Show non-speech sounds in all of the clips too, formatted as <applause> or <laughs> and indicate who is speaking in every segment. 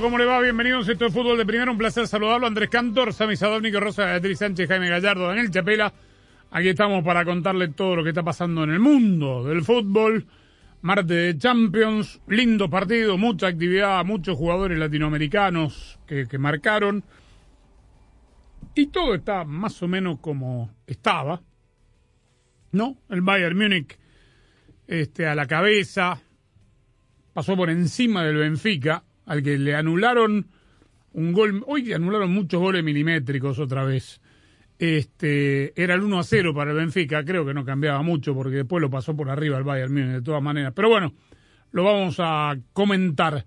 Speaker 1: ¿Cómo le va? Bienvenidos a esto es Fútbol de Primera. Un placer saludarlo. Andrés Cantor, Sami Sadovnico, Rosa Beatriz Sánchez, Jaime Gallardo, Daniel Chapela. Aquí estamos para contarle todo lo que está pasando en el mundo del fútbol. Martes de Champions, lindo partido, mucha actividad, muchos jugadores latinoamericanos que, que marcaron. Y todo está más o menos como estaba. ¿No? El Bayern Múnich este, a la cabeza, pasó por encima del Benfica, al que le anularon un gol, hoy anularon muchos goles milimétricos otra vez. Este, era el 1 a 0 para el Benfica, creo que no cambiaba mucho porque después lo pasó por arriba el Bayern Múnich de todas maneras. Pero bueno, lo vamos a comentar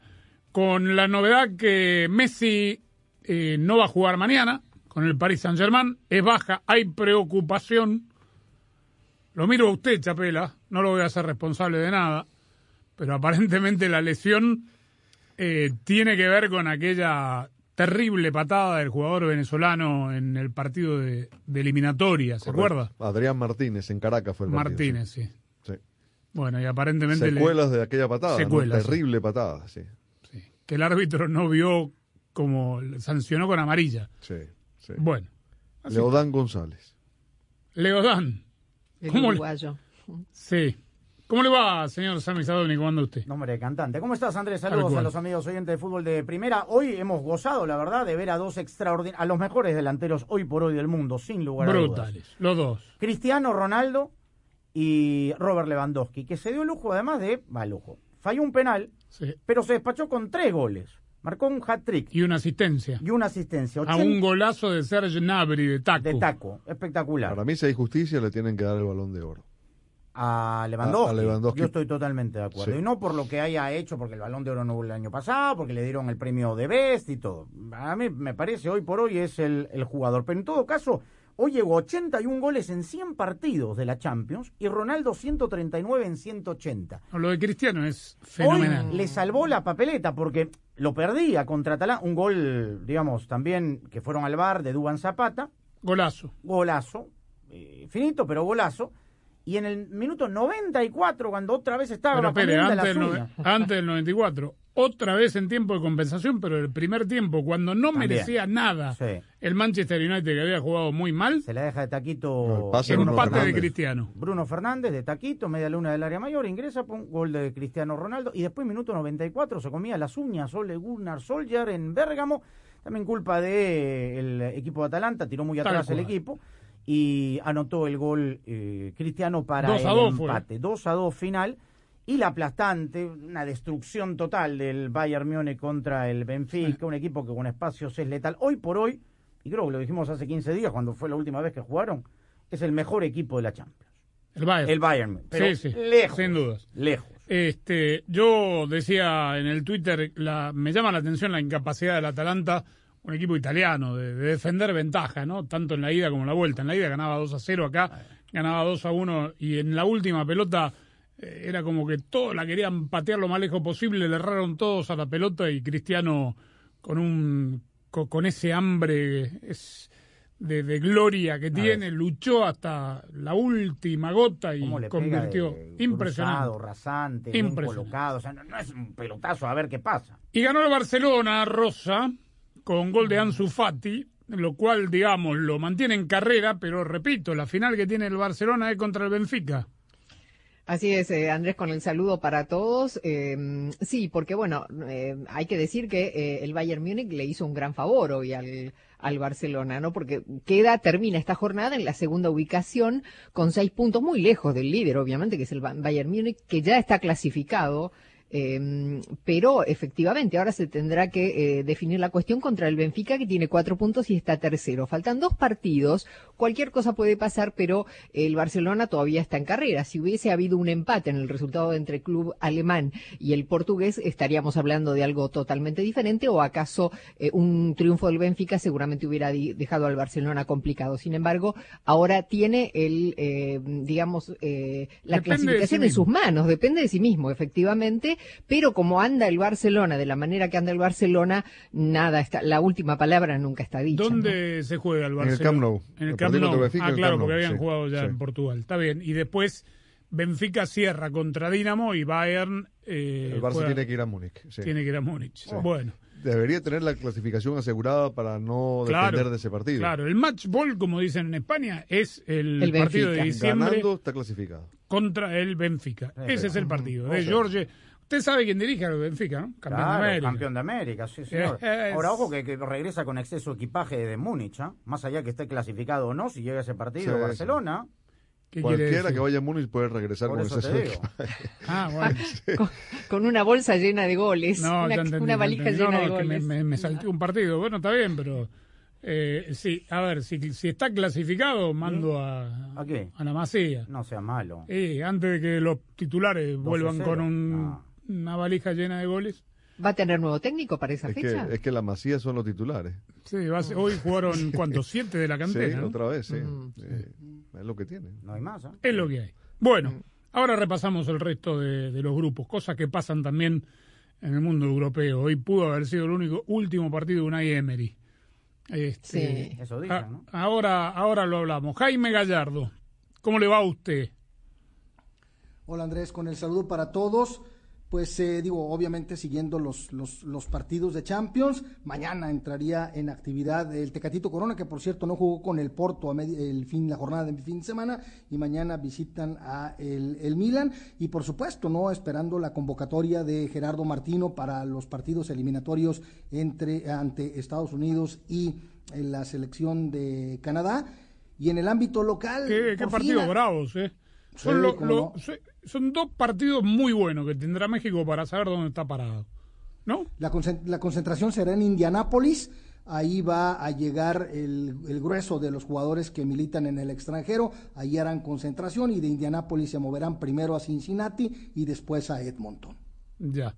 Speaker 1: con la novedad que Messi eh, no va a jugar mañana con el Paris Saint-Germain, es baja, hay preocupación. Lo miro a usted, Chapela, no lo voy a hacer responsable de nada, pero aparentemente la lesión eh, tiene que ver con aquella terrible patada del jugador venezolano en el partido de, de eliminatoria, ¿se acuerda?
Speaker 2: Adrián Martínez en Caracas fue el partido,
Speaker 1: Martínez, sí.
Speaker 2: sí. Sí.
Speaker 1: Bueno, y aparentemente le-
Speaker 2: Secuelas de aquella patada, ¿no?
Speaker 1: Secuelas, sí.
Speaker 2: terrible patada, sí.
Speaker 1: sí, que el árbitro no vio como sancionó con amarilla.
Speaker 2: sí, sí.
Speaker 1: Bueno,
Speaker 2: Leodán González.
Speaker 1: Leodán,
Speaker 3: El
Speaker 1: ¿Cómo le-
Speaker 3: uruguayo.
Speaker 1: sí. ¿Cómo le va, señor Sammy Sadovni? ¿Cómo anda usted?
Speaker 4: Nombre de cantante. ¿Cómo estás, Andrés? Saludos a los amigos oyentes de fútbol de primera. Hoy hemos gozado, la verdad, de ver a dos extraordinarios, a los mejores delanteros hoy por hoy del mundo, sin lugar a dudas.
Speaker 1: Brutales, los dos.
Speaker 4: Cristiano Ronaldo y Robert Lewandowski, que se dio el lujo además de, va lujo, falló un penal,
Speaker 1: Sí.
Speaker 4: pero se despachó con tres goles. Marcó un hat-trick
Speaker 1: Y una asistencia.
Speaker 4: y una asistencia.
Speaker 1: A
Speaker 4: 80
Speaker 1: un golazo de Serge Gnabry de taco.
Speaker 4: de taco. Espectacular.
Speaker 2: Para mí, si hay justicia, le tienen que dar el balón de oro.
Speaker 4: A Lewandowski.
Speaker 2: A- a Lewandowski.
Speaker 4: Yo estoy totalmente de acuerdo.
Speaker 2: Sí.
Speaker 4: Y no por lo que haya hecho, porque el balón de oro no hubo el año pasado, porque le dieron el premio de Best y todo. A mí me parece hoy por hoy es el, el jugador. Pero en todo caso, hoy llegó 81 goles en 100 partidos de la Champions y Ronaldo 139 en 180.
Speaker 1: No, Lo de Cristiano es fenomenal.
Speaker 4: Hoy le salvó la papeleta porque lo perdía contra Atalanta. Un gol, digamos, también que fueron al bar de Duban Zapata
Speaker 1: Golazo.
Speaker 4: golazo, eh, finito, pero golazo. Y en el minuto 94, cuando otra vez estaba
Speaker 1: Pero
Speaker 4: de
Speaker 1: antes
Speaker 4: la
Speaker 1: del,
Speaker 4: suya.
Speaker 1: nove- antes del 94. Otra vez en tiempo de compensación, pero el primer tiempo, cuando no
Speaker 4: También.
Speaker 1: merecía nada
Speaker 4: Sí.
Speaker 1: el Manchester United, que había jugado muy mal,
Speaker 4: Se la deja de
Speaker 2: No,
Speaker 4: taquito
Speaker 2: el de Bruno
Speaker 1: empate de
Speaker 2: Fernández.
Speaker 1: Cristiano.
Speaker 4: Bruno Fernández de taquito, media luna del área mayor, ingresa, pum, gol de Cristiano Ronaldo. Y después, minuto 94, se comía las uñas Ole Gunnar Solskjaer en Bérgamo. También culpa del equipo de Atalanta, tiró muy atrás el equipo. Y anotó el gol eh, Cristiano para
Speaker 1: Dos
Speaker 4: el
Speaker 1: dos
Speaker 4: empate. 2 a 2 final. Y la aplastante, una destrucción total del Bayern Múnich contra el Benfica, un equipo que con espacios es letal. Hoy por hoy, y creo que lo dijimos hace 15 días, cuando fue la última vez que jugaron, es el mejor equipo de la Champions.
Speaker 1: El Bayern.
Speaker 4: El Bayern. Pero
Speaker 1: Sí, sí,
Speaker 4: lejos.
Speaker 1: sin dudas.
Speaker 4: Lejos.
Speaker 1: Este, yo decía en el Twitter, la, me llama la atención la incapacidad del Atalanta, un equipo italiano, de, de defender ventaja, ¿no? Tanto en la ida como en la vuelta. En la ida ganaba 2 a 0 acá, ganaba 2 a 1 y en la última pelota eh, era como que todos la querían patear lo más lejos posible, le erraron todos a la pelota y Cristiano con un co- con, ese hambre es de, de gloria que tiene, luchó hasta la última gota y
Speaker 4: ¿Cómo le
Speaker 1: convirtió
Speaker 4: de
Speaker 1: impresionante.
Speaker 4: cruzado, rasante, bien
Speaker 1: Impresionante.
Speaker 4: colocado. O sea, no, no es un pelotazo, a ver qué pasa.
Speaker 1: Y ganó el Barcelona, Rosa, con gol de Ansu Fati, lo cual, digamos, lo mantiene en carrera, pero repito, la final que tiene el Barcelona es contra el Benfica.
Speaker 3: Así es, eh, Andrés, con el saludo para todos. Eh, sí, porque bueno, eh, hay que decir que eh, el Bayern Múnich le hizo un gran favor hoy al, al Barcelona, ¿no? Porque queda, termina esta jornada en la segunda ubicación con seis puntos muy lejos del líder, obviamente, que es el Ba- Bayern Múnich, que ya está clasificado. Eh, pero efectivamente ahora se tendrá que eh, definir la cuestión contra el Benfica que tiene cuatro puntos y está tercero. Faltan dos partidos, cualquier cosa puede pasar, pero el Barcelona todavía está en carrera. Si hubiese habido un empate en el resultado entre el club alemán y el portugués, estaríamos hablando de algo totalmente diferente o acaso eh, un triunfo del Benfica seguramente hubiera dejado al Barcelona complicado. Sin embargo, ahora tiene el, eh, digamos, eh, la
Speaker 1: Depende de sí
Speaker 3: clasificación en sus manos, depende de sí mismo, efectivamente, pero como anda el Barcelona, de la manera que anda el Barcelona, nada está, la última palabra nunca está dicha. ¿no?
Speaker 1: ¿Dónde se juega el
Speaker 2: el
Speaker 1: Barcelona?
Speaker 2: Camp Nou.
Speaker 1: En el
Speaker 2: El
Speaker 1: Camp Nou. Ah,
Speaker 2: en el
Speaker 1: claro,
Speaker 2: Camp Nou,
Speaker 1: porque habían
Speaker 2: sí,
Speaker 1: jugado ya
Speaker 2: sí.
Speaker 1: en Portugal. Está bien. Y después Benfica cierra contra Dinamo y Bayern eh,
Speaker 2: El Barça
Speaker 1: juega-
Speaker 2: tiene que ir a Múnich. sí.
Speaker 1: tiene que ir a Múnich. Bueno,
Speaker 2: Debería tener la clasificación asegurada para no
Speaker 1: Claro,
Speaker 2: depender de ese partido.
Speaker 1: claro. El match ball, como dicen en España, es el,
Speaker 3: El
Speaker 1: partido de
Speaker 3: Benfica.
Speaker 1: diciembre
Speaker 2: Ganando está clasificado.
Speaker 1: contra el Benfica.
Speaker 4: Sí,
Speaker 1: Ese es el partido de
Speaker 4: Ojo.
Speaker 1: George. Usted sabe quién dirige al Benfica, ¿no? Campeón
Speaker 4: Claro,
Speaker 1: de América.
Speaker 4: campeón de América, sí, señor. <laughs>
Speaker 1: Es-
Speaker 4: Ahora, ojo que, que regresa con exceso de equipaje de Múnich, ¿ah? Más allá que esté clasificado o no, si llega ese partido
Speaker 2: Sí,
Speaker 4: Barcelona,
Speaker 1: ¿Qué quiere
Speaker 2: Cualquiera que vaya a Múnich puede regresar
Speaker 4: por
Speaker 2: con
Speaker 4: digo. <laughs>
Speaker 1: Ah, bueno. <laughs>
Speaker 3: con, con una bolsa llena de goles,
Speaker 1: No,
Speaker 3: una,
Speaker 1: entendí,
Speaker 3: valija.
Speaker 1: No,
Speaker 3: llena
Speaker 1: no,
Speaker 3: de
Speaker 1: que me,
Speaker 3: goles.
Speaker 1: me, me salté un partido. Bueno, está bien, pero eh, sí, a ver, si, si está clasificado, mando a,
Speaker 4: ¿A qué?
Speaker 1: a la Masía.
Speaker 4: No sea malo.
Speaker 1: Eh, antes de que los titulares vuelvan
Speaker 4: 12-0.
Speaker 1: con un-
Speaker 4: No.
Speaker 1: Una valija llena de goles.
Speaker 3: ¿Va a tener nuevo técnico para esa
Speaker 2: Es que,
Speaker 3: fecha?
Speaker 2: es que la Masía son los titulares.
Speaker 1: Sí, va a ser- hoy jugaron, <laughs> ¿cuántos? Siete de la
Speaker 2: Sí,
Speaker 1: cantera. ¿no?
Speaker 2: otra vez, sí.
Speaker 3: Mm.
Speaker 2: Eh, es lo que tiene.
Speaker 4: No hay más, ¿ah?
Speaker 1: Es lo que hay. Bueno, ahora repasamos el resto de, de los grupos, cosas que pasan también en el mundo europeo. Hoy pudo haber sido el único último partido de Unai Emery. Este,
Speaker 3: Sí.
Speaker 4: Eso dicen,
Speaker 1: a-
Speaker 4: ¿no?
Speaker 1: ahora, ahora lo hablamos. Jaime Gallardo, ¿cómo le va a usted?
Speaker 5: Hola Andrés, con el saludo para todos. Pues eh, digo, obviamente siguiendo los, los, los partidos de Champions, mañana entraría en actividad el Tecatito Corona, que por cierto no jugó con el Porto a el fin, la jornada de fin de semana, y mañana visitan a el, el Milan, y por supuesto, no esperando la convocatoria de Gerardo Martino para los partidos eliminatorios entre ante Estados Unidos y eh, la selección de Canadá. Y en el ámbito local.
Speaker 1: Qué, qué
Speaker 5: fin,
Speaker 1: bravos, ¿eh? Son,
Speaker 5: Sí,
Speaker 1: lo-
Speaker 5: cómo
Speaker 1: lo-
Speaker 5: no.
Speaker 1: se- son dos partidos muy buenos que tendrá México para saber dónde está parado. ¿No?
Speaker 5: La concentración será en Indianápolis. Ahí va a llegar el, el grueso de los jugadores que militan en el extranjero. Ahí harán concentración y de Indianápolis se moverán primero a Cincinnati y después a Edmonton.
Speaker 1: Ya.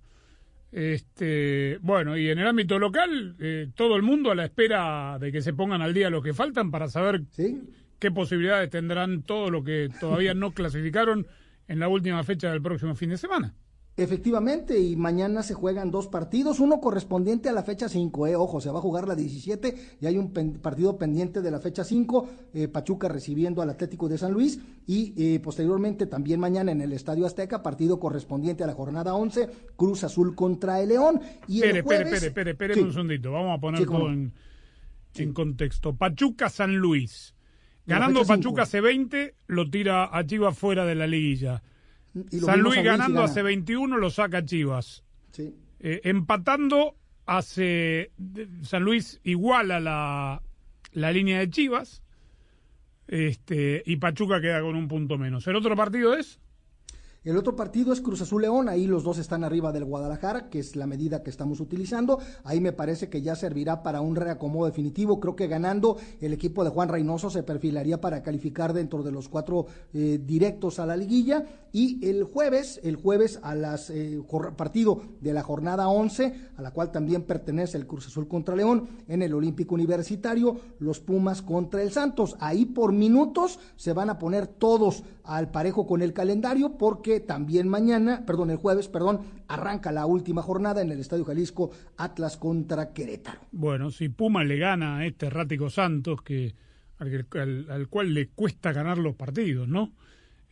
Speaker 1: Este, bueno, y en el ámbito local, eh, todo el mundo a la espera de que se pongan al día los que faltan para saber
Speaker 5: ¿Sí?
Speaker 1: Qué posibilidades tendrán todos los que todavía no <laughs> clasificaron en la última fecha del próximo fin de semana.
Speaker 5: Efectivamente, y mañana se juegan dos partidos, uno correspondiente a la fecha 5, eh, ojo, se va a jugar la 17 y hay un pen- partido pendiente de la fecha 5, eh, Pachuca recibiendo al Atlético de San Luis y eh, posteriormente también mañana en el Estadio Azteca, partido correspondiente a la jornada 11, Cruz Azul contra el León. Y
Speaker 1: Espere,
Speaker 5: el jueves, Sí.
Speaker 1: un segundito. Vamos a poner
Speaker 5: Sí,
Speaker 1: todo en contexto. Pachuca San Luis. Ganando Pachuca
Speaker 5: cinco.
Speaker 1: C20, lo tira a Chivas fuera de la liguilla. San Luis ganando
Speaker 5: gana.
Speaker 1: C21, lo saca a Chivas.
Speaker 5: Sí.
Speaker 1: Eh, empatando hace San Luis iguala la, la línea de Chivas este y Pachuca queda con un punto menos. ¿El otro partido es?
Speaker 5: El otro partido es Cruz Azul León, ahí los dos están arriba del Guadalajara, que es la medida que estamos utilizando. Ahí me parece que ya servirá para un reacomodo definitivo. Creo que ganando el equipo de Juan Reynoso se perfilaría para calificar dentro de los cuatro eh, directos a la liguilla. Y el jueves, el jueves a las eh, partido de la jornada 11, a la cual también pertenece el Cruz Azul contra León, en el Olímpico Universitario, los Pumas contra el Santos. Ahí por minutos se van a poner todos al parejo con el calendario porque también mañana, perdón, el jueves, perdón, arranca la última jornada en el Estadio Jalisco Atlas contra Querétaro.
Speaker 1: Bueno, si Puma le gana a este errático Santos, que al, al- al cual le cuesta ganar los partidos, ¿no?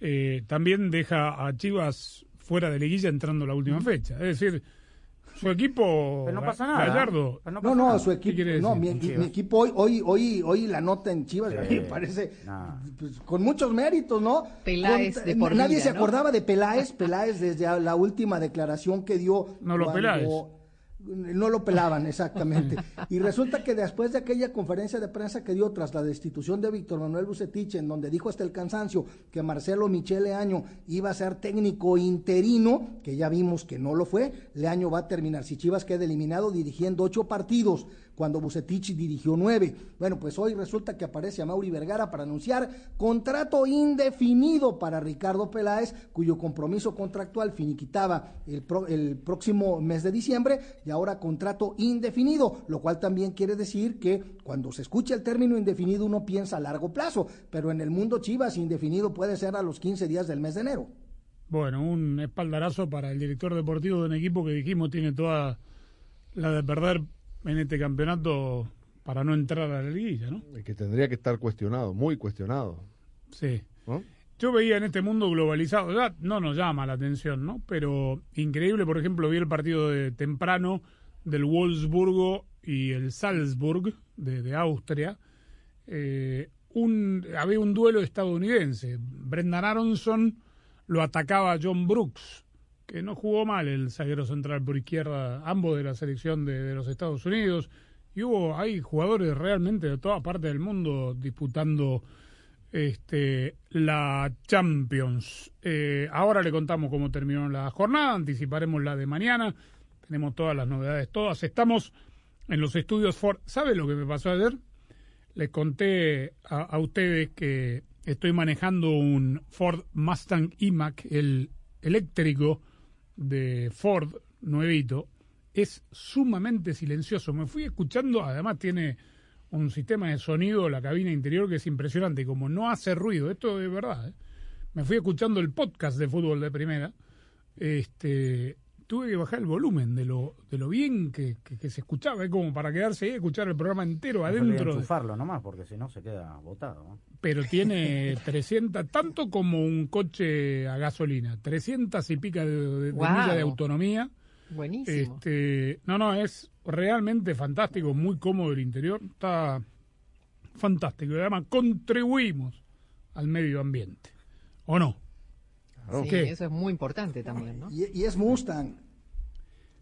Speaker 1: Eh, también deja a Chivas fuera de liguilla entrando la última fecha. Es decir, Su equipo,
Speaker 4: Pero no pasa nada.
Speaker 1: Gallardo.
Speaker 4: Pero
Speaker 5: No,
Speaker 4: pasa
Speaker 5: no,
Speaker 4: nada.
Speaker 5: su
Speaker 1: ¿Qué quiere
Speaker 5: equipo, no, mi, mi equipo hoy, hoy, hoy, hoy la nota en Chivas
Speaker 4: Sí.
Speaker 5: me parece
Speaker 4: Nah.
Speaker 5: pues, con muchos méritos, ¿no?
Speaker 3: Peláez
Speaker 5: Con-
Speaker 3: de por
Speaker 5: nadie
Speaker 3: vida,
Speaker 5: se
Speaker 3: ¿no?
Speaker 5: acordaba de Peláez, Peláez desde la última declaración que dio.
Speaker 1: No lo Peláez.
Speaker 5: No lo pelaban, exactamente. Y resulta que después de aquella conferencia de prensa que dio tras la destitución de Víctor Manuel Bucetich, en donde dijo hasta el cansancio que Marcelo Michele Año iba a ser técnico interino, que ya vimos que no lo fue, Leaño va a terminar, si Chivas queda eliminado, dirigiendo ocho partidos, cuando Bucetich dirigió nueve. Bueno, pues hoy resulta que aparece a Mauri Vergara para anunciar contrato indefinido para Ricardo Peláez, cuyo compromiso contractual finiquitaba el, el próximo mes de diciembre y ahora contrato indefinido, lo cual también quiere decir que cuando se escucha el término indefinido uno piensa a largo plazo, pero en el mundo Chivas indefinido puede ser a los 15 días del mes de enero.
Speaker 1: Bueno, un espaldarazo para el director deportivo de un equipo que dijimos tiene toda la de perder en este campeonato para no entrar a la liguilla, ¿no?
Speaker 2: Que tendría que estar cuestionado, muy cuestionado.
Speaker 1: Sí.
Speaker 2: ¿no?
Speaker 1: Yo veía en este mundo globalizado, ya no nos llama la atención, ¿no? Pero increíble, por ejemplo, vi el partido de temprano del Wolfsburgo y el Salzburg de, de Austria. Eh, un, había un duelo estadounidense. Brendan Aronson lo atacaba a John Brooks, que no jugó mal el zaguero central por izquierda, ambos de la selección de, los Estados Unidos. Y hubo, hay jugadores realmente de toda parte del mundo disputando este, la Champions. Eh, ahora le contamos cómo terminó la jornada, anticiparemos la de mañana, tenemos todas las novedades, todas. Estamos en los estudios Ford. ¿Sabe lo que me pasó ayer? Les conté a, a ustedes que estoy manejando un Ford Mustang IMAC, el eléctrico de Ford, nuevito. Es sumamente silencioso. Me fui escuchando, además tiene un sistema de sonido, la cabina interior, que es impresionante. Como no hace ruido, esto es verdad. ¿eh? Me fui escuchando el podcast de fútbol de primera. Este, tuve que bajar el volumen de lo, de lo bien que, que- que se escuchaba, es como para quedarse ahí y escuchar el programa entero adentro. de-
Speaker 4: enchufarlo nomás, porque si no se queda botado. ¿no?
Speaker 1: pero tiene <laughs> 300, tanto como un coche a gasolina, 300 y pica de, de- de
Speaker 3: Guau.
Speaker 1: millas de autonomía.
Speaker 3: Buenísimo.
Speaker 1: Este, no, no, es realmente fantástico, muy cómodo el interior, está fantástico. Y además contribuimos al medio ambiente, ¿o no?
Speaker 2: Claro.
Speaker 3: Sí,
Speaker 1: ¿qué?
Speaker 3: eso es muy importante también, ¿no?
Speaker 5: Y, y es Mustang,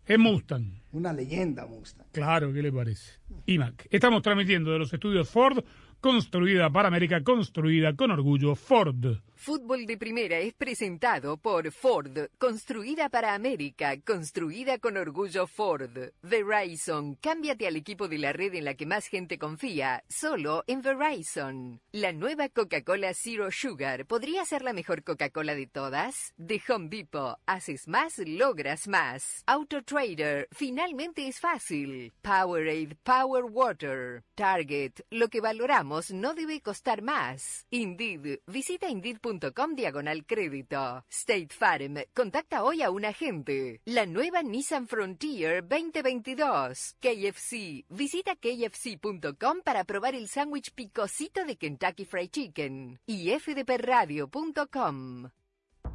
Speaker 1: Es Mustang.
Speaker 5: una leyenda Mustang.
Speaker 1: Claro, ¿qué le parece? IMAC. Estamos transmitiendo de los estudios Ford, construida para América, construida con orgullo Ford.
Speaker 6: Fútbol de Primera es presentado por Ford, construida para América, construida con orgullo Ford. Verizon, cámbiate al equipo de la red en la que más gente confía, solo en Verizon. La nueva Coca-Cola Zero Sugar podría ser la mejor Coca-Cola de todas. De Home Depot, haces más, logras más. Auto Trader, finalmente es fácil. Powerade Power Water. Target, lo que valoramos no debe costar más. Indeed, visita indeed.com diagonal crédito. State Farm, contacta hoy a un agente. La nueva Nissan Frontier 2022. KFC, visita kfc.com para probar el sándwich picosito de Kentucky Fried Chicken. Y fdpradio.com.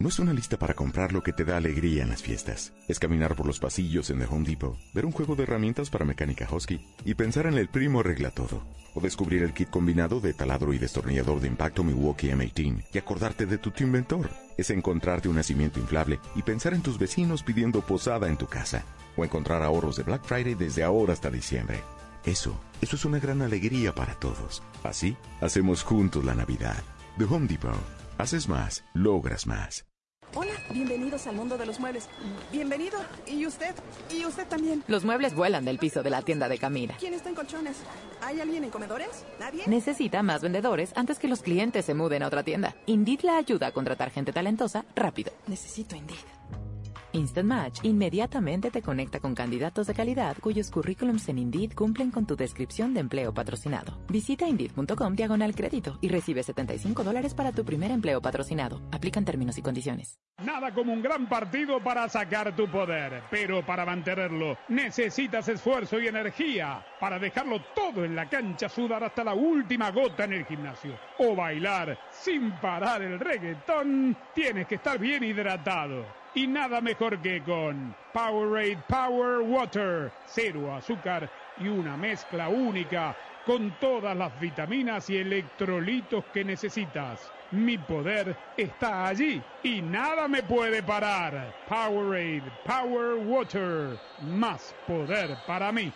Speaker 7: No es una lista para comprar lo que te da alegría en las fiestas. Es caminar por los pasillos en The Home Depot, ver un juego de herramientas para mecánica Husky y pensar en el primo arregla todo. O descubrir el kit combinado de taladro y destornillador de impacto Milwaukee M18 y acordarte de tu inventor. Es encontrarte un nacimiento inflable y pensar en tus vecinos pidiendo posada en tu casa. O encontrar ahorros de Black Friday desde ahora hasta diciembre. Eso, eso es una gran alegría para todos. Así, hacemos juntos la Navidad. The Home Depot. Haces más, logras más.
Speaker 8: Hola, bienvenidos al mundo de los muebles. Bienvenido. ¿Y usted? ¿Y usted también?
Speaker 9: Los muebles vuelan del piso de la tienda de Camila.
Speaker 8: ¿Quién está en colchones? ¿Hay alguien en comedores? ¿Nadie?
Speaker 9: Necesita más vendedores antes que los clientes se muden a otra tienda. Indeed la ayuda a contratar gente talentosa rápido.
Speaker 8: Necesito Indeed.
Speaker 9: Instant Match inmediatamente te conecta con candidatos de calidad cuyos currículums en Indeed cumplen con tu descripción de empleo patrocinado. Visita Indeed.com diagonal crédito y recibe 75 dólares para tu primer empleo patrocinado. Aplican términos y condiciones.
Speaker 1: Nada como un gran partido para sacar tu poder, pero para mantenerlo necesitas esfuerzo y energía para dejarlo todo en la cancha, sudar hasta la última gota en el gimnasio o bailar sin parar el reggaetón. Tienes que estar bien hidratado. Y nada mejor que con Powerade Power Water, cero azúcar y una mezcla única con todas las vitaminas y electrolitos que necesitas. Mi poder está allí y nada me puede parar. Powerade Power Water, más poder para mí.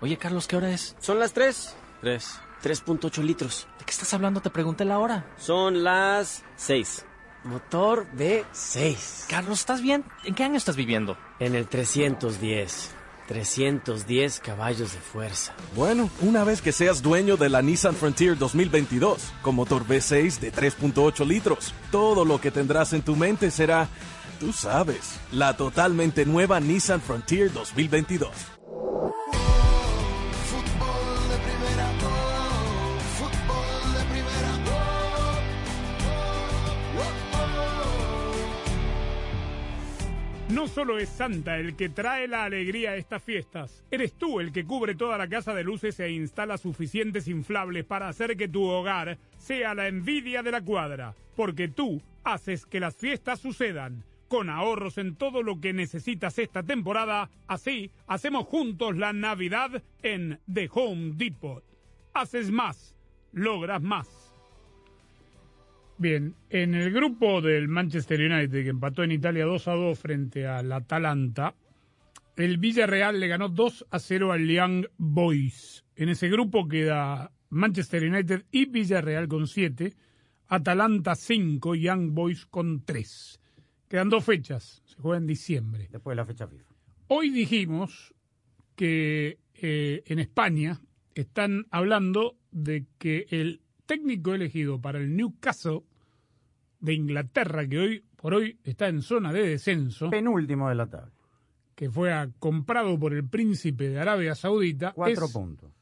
Speaker 10: Oye, Carlos, ¿qué hora es?
Speaker 11: Son las 3.
Speaker 10: 3.
Speaker 11: 3.8 litros.
Speaker 10: ¿De qué estás hablando? Te pregunté la hora.
Speaker 11: Son las 6. Motor V6.
Speaker 10: Carlos, ¿estás bien? ¿En qué año estás viviendo?
Speaker 11: En el 310. 310 caballos de fuerza.
Speaker 12: Bueno, una vez que seas dueño de la Nissan Frontier 2022, con motor V6 de 3.8 litros, todo lo que tendrás en tu mente será, tú sabes, la totalmente nueva Nissan Frontier 2022.
Speaker 1: No solo es Santa el que trae la alegría a estas fiestas, eres tú el que cubre toda la casa de luces e instala suficientes inflables para hacer que tu hogar sea la envidia de la cuadra, porque tú haces que las fiestas sucedan. Con ahorros en todo lo que necesitas esta temporada, así hacemos juntos la Navidad en The Home Depot. Haces más, logras más. Bien, en el grupo del Manchester United, que empató en Italia 2 a 2 frente al Atalanta, el Villarreal le ganó 2 a 0 al Young Boys. En ese grupo queda Manchester United y Villarreal con 7, Atalanta 5, Young Boys con 3. Quedan dos fechas, se juega en diciembre.
Speaker 4: Después de la fecha FIFA.
Speaker 1: Hoy dijimos que eh, en España están hablando de que el técnico elegido para el Newcastle de Inglaterra, que hoy por hoy está en zona de descenso,
Speaker 4: Penúltimo de la tabla.
Speaker 1: que fue comprado por el príncipe de Arabia Saudita,
Speaker 4: Cuatro
Speaker 1: es-
Speaker 4: puntos.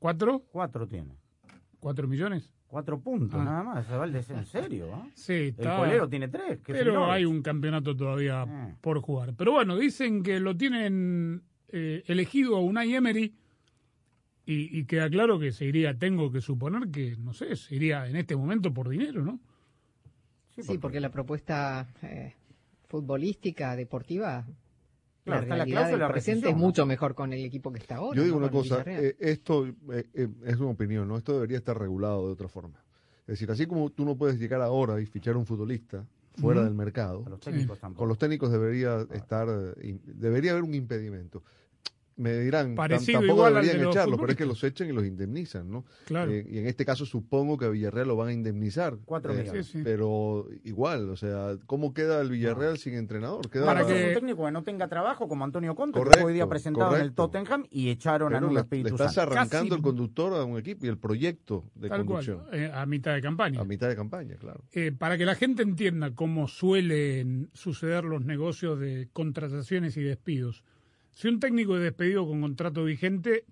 Speaker 1: ¿Cuatro?
Speaker 4: Cuatro tiene.
Speaker 1: ¿Cuatro millones?
Speaker 4: Cuatro puntos,
Speaker 1: Ah.
Speaker 4: nada más. Se va el des- ¿En serio? ah? <laughs>
Speaker 1: Sí,
Speaker 4: El
Speaker 1: está.
Speaker 4: colero tiene tres. el
Speaker 1: Pero hay un campeonato todavía
Speaker 4: Ah.
Speaker 1: por jugar. Pero bueno, dicen que lo tienen eh, elegido a Unai Emery y, y queda claro que se iría, tengo que suponer que, no sé, se iría en este momento por dinero, ¿no?
Speaker 3: Sí, porque la propuesta eh, futbolística, deportiva, la
Speaker 4: Claro, está la cláusula
Speaker 3: del
Speaker 4: de
Speaker 3: presente es mucho mejor con el equipo que está ahora.
Speaker 2: Yo digo
Speaker 3: ¿no?
Speaker 2: una cosa, eh, esto eh, eh, es una opinión, ¿no? Esto debería estar regulado de otra forma. Es decir, así como tú no puedes llegar ahora y fichar a un futbolista fuera del mercado.
Speaker 4: Los técnicos.
Speaker 2: Con los técnicos debería estar, debería haber un impedimento. Me dirán,
Speaker 1: Parecido
Speaker 2: tampoco
Speaker 1: igual al
Speaker 2: deberían echarlos, pero es que los echan y los indemnizan, ¿no?
Speaker 1: Claro.
Speaker 2: Eh, y en este caso supongo que a Villarreal lo van a indemnizar.
Speaker 4: Cuatro
Speaker 2: Eh,
Speaker 4: millones.
Speaker 1: Sí, sí.
Speaker 2: Pero igual, o sea, ¿cómo queda el Villarreal sin entrenador? Queda
Speaker 1: Para que-
Speaker 4: un técnico que no tenga trabajo como Antonio Conte, que
Speaker 2: Correcto,
Speaker 4: fue hoy día presentado en el. Tottenham y echaron a Nuno
Speaker 2: le,
Speaker 4: Espíritu
Speaker 2: le estás
Speaker 4: Santo.
Speaker 2: arrancando
Speaker 1: Casi-
Speaker 2: el conductor a un equipo y el proyecto de
Speaker 1: Tal cual,
Speaker 2: conducción
Speaker 1: eh, a mitad de campaña.
Speaker 2: a mitad de campaña, claro.
Speaker 1: Eh, para que la gente entienda cómo suelen suceder los negocios de contrataciones y despidos. Si un técnico es despedido con contrato vigente,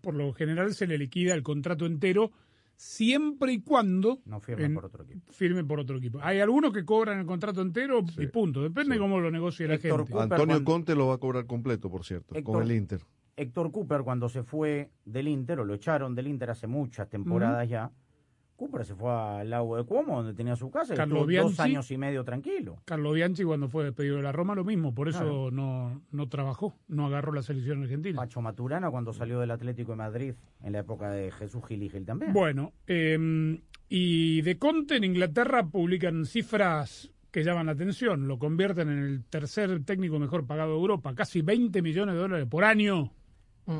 Speaker 1: por lo general se le liquida el contrato entero siempre y cuando
Speaker 4: No firma
Speaker 1: en-
Speaker 4: por otro equipo.
Speaker 1: firme por otro equipo. Hay algunos que cobran el contrato entero y punto. Depende cómo lo negocie la gente.
Speaker 4: Cooper,
Speaker 2: Antonio
Speaker 4: cuando-
Speaker 2: Conte lo va a cobrar completo, por cierto,
Speaker 4: Héctor-
Speaker 2: con el Inter.
Speaker 4: Héctor Cooper, cuando se fue del Inter, o lo echaron del Inter hace muchas temporadas ya, Cooper se fue al lago de Cuomo, donde tenía su casa, y
Speaker 1: Carlos
Speaker 4: estuvo dos
Speaker 1: Bianchi.
Speaker 4: años y medio tranquilo.
Speaker 1: Carlo Bianchi cuando fue despedido de la Roma lo mismo, por eso
Speaker 4: Claro.
Speaker 1: no, no trabajó, no agarró la selección argentina.
Speaker 4: Pacho Maturana cuando salió del Atlético de Madrid en la época de Jesús Gil y Gil también.
Speaker 1: Bueno, eh, y de Conte en Inglaterra publican cifras que llaman la atención. Lo convierten en el tercer técnico mejor pagado de Europa. Casi 20 millones de dólares por año.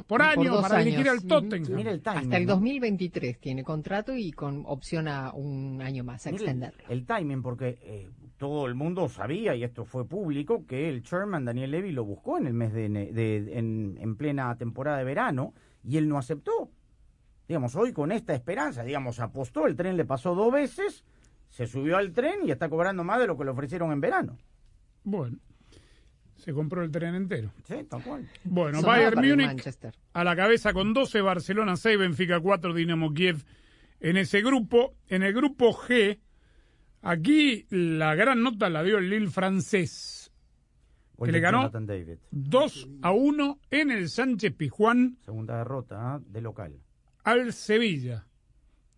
Speaker 1: Por año,
Speaker 3: dos
Speaker 1: para dirigir
Speaker 3: años.
Speaker 1: al Tottenham.
Speaker 4: Mira el timing.
Speaker 3: Hasta el
Speaker 4: ¿no?
Speaker 3: 2023 tiene contrato y con opción a un año más, a extenderlo.
Speaker 4: El timing, porque eh, todo el mundo sabía, y esto fue público, que el chairman Daniel Levy lo buscó en el mes de, de- en, en plena temporada de verano, y él no aceptó. Digamos, hoy con esta esperanza, digamos, apostó, el tren le pasó dos veces, se subió al tren y está cobrando más de lo que le ofrecieron en verano.
Speaker 1: Bueno, se compró el tren entero.
Speaker 4: Sí, tal cual.
Speaker 1: Bueno,
Speaker 3: Sonaba
Speaker 1: Bayern Múnich a la cabeza con 12, Barcelona 6, Benfica 4, Dinamo Kiev en ese grupo. En el grupo G, aquí la gran nota la dio el Lille francés, que le ganó
Speaker 4: Jonathan David.
Speaker 1: 2 a 1 en el Sánchez Pizjuán
Speaker 4: Segunda derrota ¿ah? de local.
Speaker 1: al Sevilla.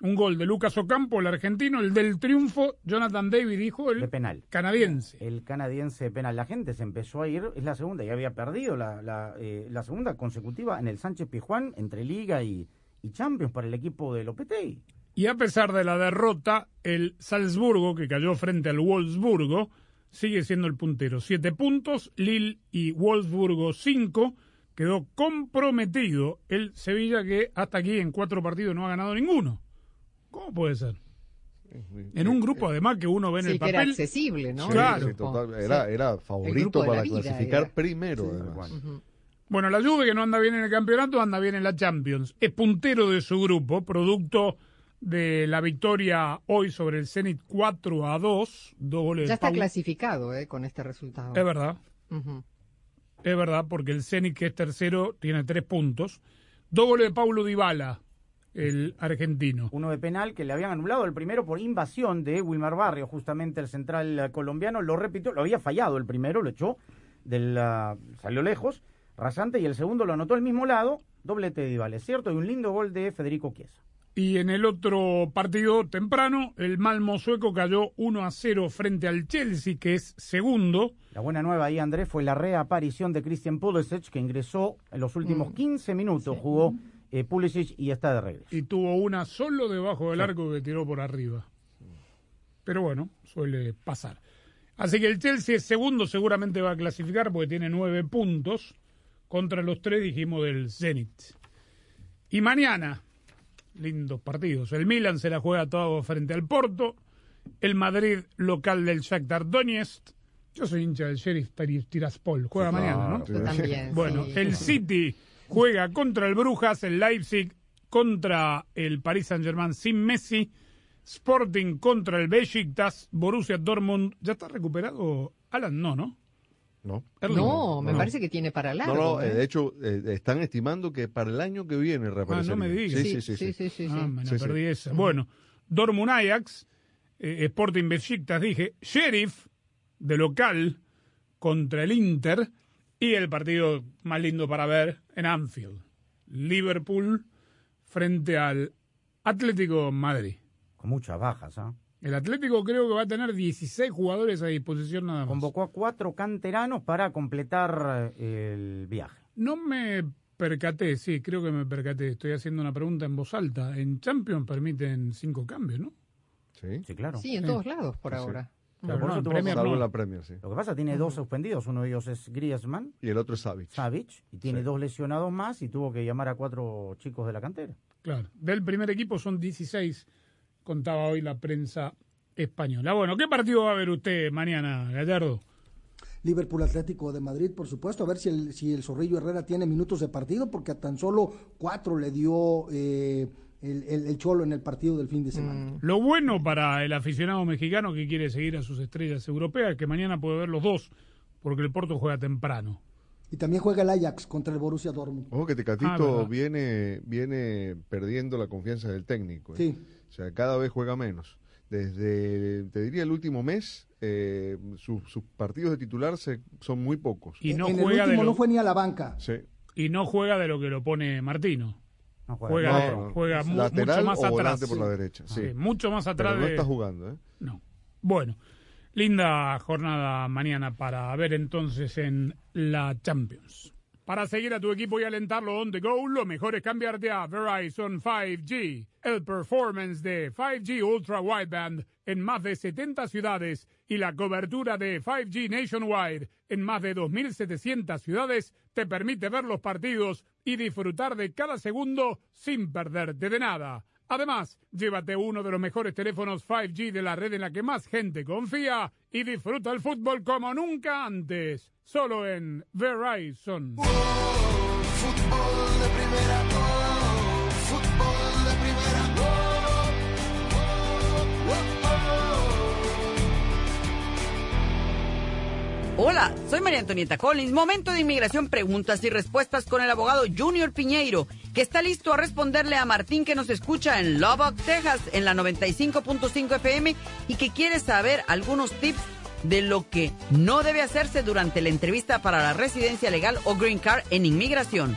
Speaker 1: Un gol de Lucas Ocampo, el argentino, el del triunfo, Jonathan David dijo el
Speaker 4: De penal.
Speaker 1: canadiense.
Speaker 4: El canadiense de penal. La gente se empezó a ir, es la segunda, ya había perdido la, la, eh, la segunda consecutiva en el Sánchez Pijuán entre Liga y, y Champions para el equipo de Lopetegui.
Speaker 1: Y a pesar de la derrota, el Salzburgo, que cayó frente al Wolfsburgo, sigue siendo el puntero. Siete puntos, Lille y Wolfsburgo cinco. Quedó comprometido el Sevilla, que hasta aquí en cuatro partidos no ha ganado ninguno. ¿Cómo puede ser? En un grupo, además, que uno ve en
Speaker 3: Sí,
Speaker 1: el
Speaker 3: que era
Speaker 1: papel.
Speaker 3: accesible, ¿no?
Speaker 2: Sí,
Speaker 1: Claro.
Speaker 2: sí, total, era,
Speaker 3: Sí.
Speaker 2: era
Speaker 3: El
Speaker 2: favorito para
Speaker 3: vida
Speaker 2: clasificar
Speaker 3: era.
Speaker 2: primero,
Speaker 4: Sí,
Speaker 2: además.
Speaker 3: Ujú.
Speaker 1: Bueno, la Juve que no anda bien en el campeonato, anda bien en la Champions. Es puntero de su grupo, producto de la victoria hoy sobre el Zenit 4 a 2, dos goles
Speaker 3: Ya
Speaker 1: de
Speaker 3: está clasificado eh, con este resultado.
Speaker 1: Es verdad, es verdad, porque el Zenit que es tercero tiene tres puntos. Dos goles de Paulo Dybala, el argentino.
Speaker 4: Uno de penal que le habían anulado el primero por invasión de Wilmar Barrio, justamente el central colombiano, lo repitió, lo había fallado el primero, lo echó, del, ah, salió lejos, rasante, y el segundo lo anotó al mismo lado, doblete de Dybala, es cierto, y un lindo gol de Federico Chiesa.
Speaker 1: Y en el otro partido temprano, el Malmo sueco cayó 1 a 0 frente al Chelsea, que es segundo.
Speaker 4: La buena nueva ahí, Andrés, fue la reaparición de Christian Pulisic, que ingresó en los últimos 15 minutos, jugó eh, Pulisic y está de regreso.
Speaker 1: y tuvo una solo debajo del arco que tiró por arriba. Pero bueno, suele pasar. Así que el Chelsea es segundo, seguramente va a clasificar porque tiene nueve puntos contra los tres, dijimos, del Zenit. Y mañana, lindos partidos. El Milan se la juega todo frente al Porto. El Madrid local del Shakhtar Donetsk. Yo soy hincha del Sheriff Tir- Tiraspol. Juega
Speaker 2: Sí,
Speaker 1: mañana, ¿no?
Speaker 3: Yo también.
Speaker 1: Bueno,
Speaker 3: sí.
Speaker 1: el <laughs> City juega contra el Brujas, el Leipzig contra el Paris Saint-Germain sin Messi, Sporting contra el Besiktas, Borussia Dortmund. ¿Ya está recuperado Alan? No, ¿no?
Speaker 2: No.
Speaker 3: No, me
Speaker 2: No.
Speaker 3: parece que tiene para largo.
Speaker 2: No, no, eh,
Speaker 3: ¿eh?
Speaker 2: de hecho, eh, están estimando que para el año que viene
Speaker 1: Ah,
Speaker 2: reaparecería.
Speaker 1: no me digas.
Speaker 2: Sí, sí, sí. sí.
Speaker 3: sí, sí, sí.
Speaker 1: Ah, me la perdí esa. Bueno, Dortmund Ajax, eh, Sporting Besiktas, dije, Sheriff de local contra el Inter y el partido más lindo para ver en Anfield. Liverpool frente al Atlético Madrid.
Speaker 4: Con muchas bajas, ¿ah?
Speaker 1: El Atlético creo que va a tener 16 jugadores a disposición nada más.
Speaker 4: Convocó a cuatro canteranos para completar eh, el viaje.
Speaker 1: No me percaté, sí, creo que me percaté. Estoy haciendo una pregunta en voz alta. En Champions permiten cinco cambios, ¿no?
Speaker 2: Sí.
Speaker 4: Sí, claro.
Speaker 3: Sí, en
Speaker 1: Sí.
Speaker 3: todos lados por
Speaker 2: Sí, sí.
Speaker 3: ahora.
Speaker 4: Pero por
Speaker 1: no,
Speaker 4: eso
Speaker 1: en
Speaker 4: tuvo-
Speaker 1: Premier
Speaker 2: Salvo
Speaker 1: no.
Speaker 2: en la Premier, sí.
Speaker 4: Lo que pasa, tiene dos suspendidos. Uno de ellos es Griezmann,
Speaker 2: Y el otro es Savic.
Speaker 4: Savic, y tiene
Speaker 2: Sí.
Speaker 4: dos lesionados más y tuvo que llamar a cuatro chicos de la cantera.
Speaker 1: Claro. Del primer equipo son 16, contaba hoy la prensa española. Bueno, ¿qué partido va a ver usted mañana, Gallardo?
Speaker 5: Liverpool Atlético de Madrid, por supuesto, a ver si el, si el Zorrillo Herrera tiene minutos de partido, porque a tan solo cuatro le dio eh, el, el- el Cholo en el partido del fin de semana.
Speaker 1: Lo bueno para el aficionado mexicano que quiere seguir a sus estrellas europeas es que mañana puede ver los dos, porque el Porto juega temprano.
Speaker 5: Y también juega el Ajax contra el Borussia Dortmund.
Speaker 2: Ojo que
Speaker 1: Ah,
Speaker 2: Tecatito
Speaker 1: verdad.
Speaker 2: viene, viene perdiendo la confianza del técnico. ¿eh?
Speaker 5: Sí.
Speaker 2: O sea, cada vez juega menos. Desde, te diría, el último mes, eh, sus, sus partidos de titular se, son muy pocos.
Speaker 1: Y no
Speaker 5: en el
Speaker 1: juega de
Speaker 5: último
Speaker 1: lo,
Speaker 5: no fue ni a la banca.
Speaker 2: Sí.
Speaker 1: y no juega de lo que lo pone Martino.
Speaker 4: No
Speaker 1: Juega,
Speaker 2: No, no.
Speaker 1: juega mu-
Speaker 2: Lateral
Speaker 1: mucho más
Speaker 2: o
Speaker 1: atrás.
Speaker 2: volante por la derecha, sí.
Speaker 1: mucho más atrás
Speaker 2: Pero no está jugando, ¿eh?
Speaker 1: No. Bueno, linda jornada mañana para ver entonces en la Champions. Para seguir a tu equipo y alentarlo on the go, lo mejor es cambiarte a Verizon 5G, el performance de 5G Ultra Wideband en más de 70 ciudades y la cobertura de 5G Nationwide en más de 2.700 ciudades te permite ver los partidos y disfrutar de cada segundo sin perderte de nada. Además, llévate uno de los mejores teléfonos 5G de la red en la que más gente confía y disfruta el fútbol como nunca antes. Solo en Verizon.
Speaker 13: Fútbol de primera,
Speaker 14: Hola, soy María Antonieta Collins. Momento de inmigración, preguntas y respuestas con el abogado Junior Piñeiro, que está listo a responderle a Martín que nos escucha en Lubbock, Texas, en la 95.5 FM y que quiere saber algunos tips de lo que no debe hacerse durante la entrevista para la residencia legal o green card en inmigración.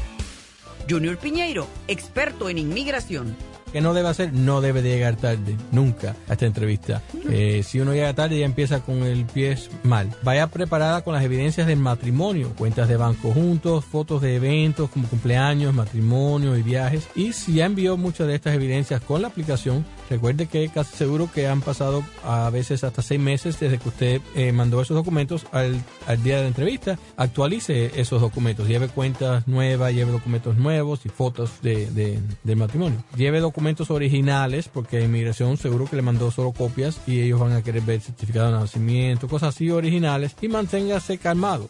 Speaker 14: Junior Piñeiro, experto en inmigración.
Speaker 15: que no debe hacer, no debe de llegar tarde, nunca, a esta entrevista. Eh, si uno llega tarde ya empieza con el pie mal. Vaya preparada con las evidencias del matrimonio, cuentas de banco juntos, fotos de eventos como cumpleaños, matrimonio y viajes. Y si ya envió muchas de estas evidencias con la aplicación, recuerde que casi seguro que han pasado a veces hasta seis meses desde que usted eh, mandó esos documentos al, día de la entrevista. Actualice esos documentos, lleve cuentas nuevas, lleve documentos nuevos y fotos de- del matrimonio. Lleve documentos originales porque inmigración seguro que le mandó solo copias y ellos van a querer ver certificado de nacimiento, cosas así originales y manténgase calmado.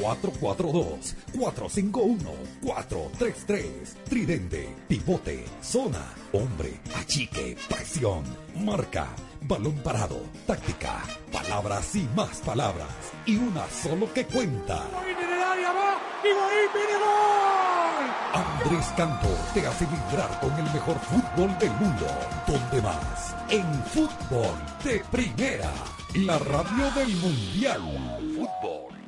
Speaker 16: 442-451-433. Tridente, pivote, zona, hombre, achique, presión, marca, balón parado, táctica, palabras y más palabras. Y una solo que cuenta. Andrés Cantor te hace vibrar con el mejor fútbol del mundo. ¿Dónde más? En fútbol de primera. La radio del mundial. Fútbol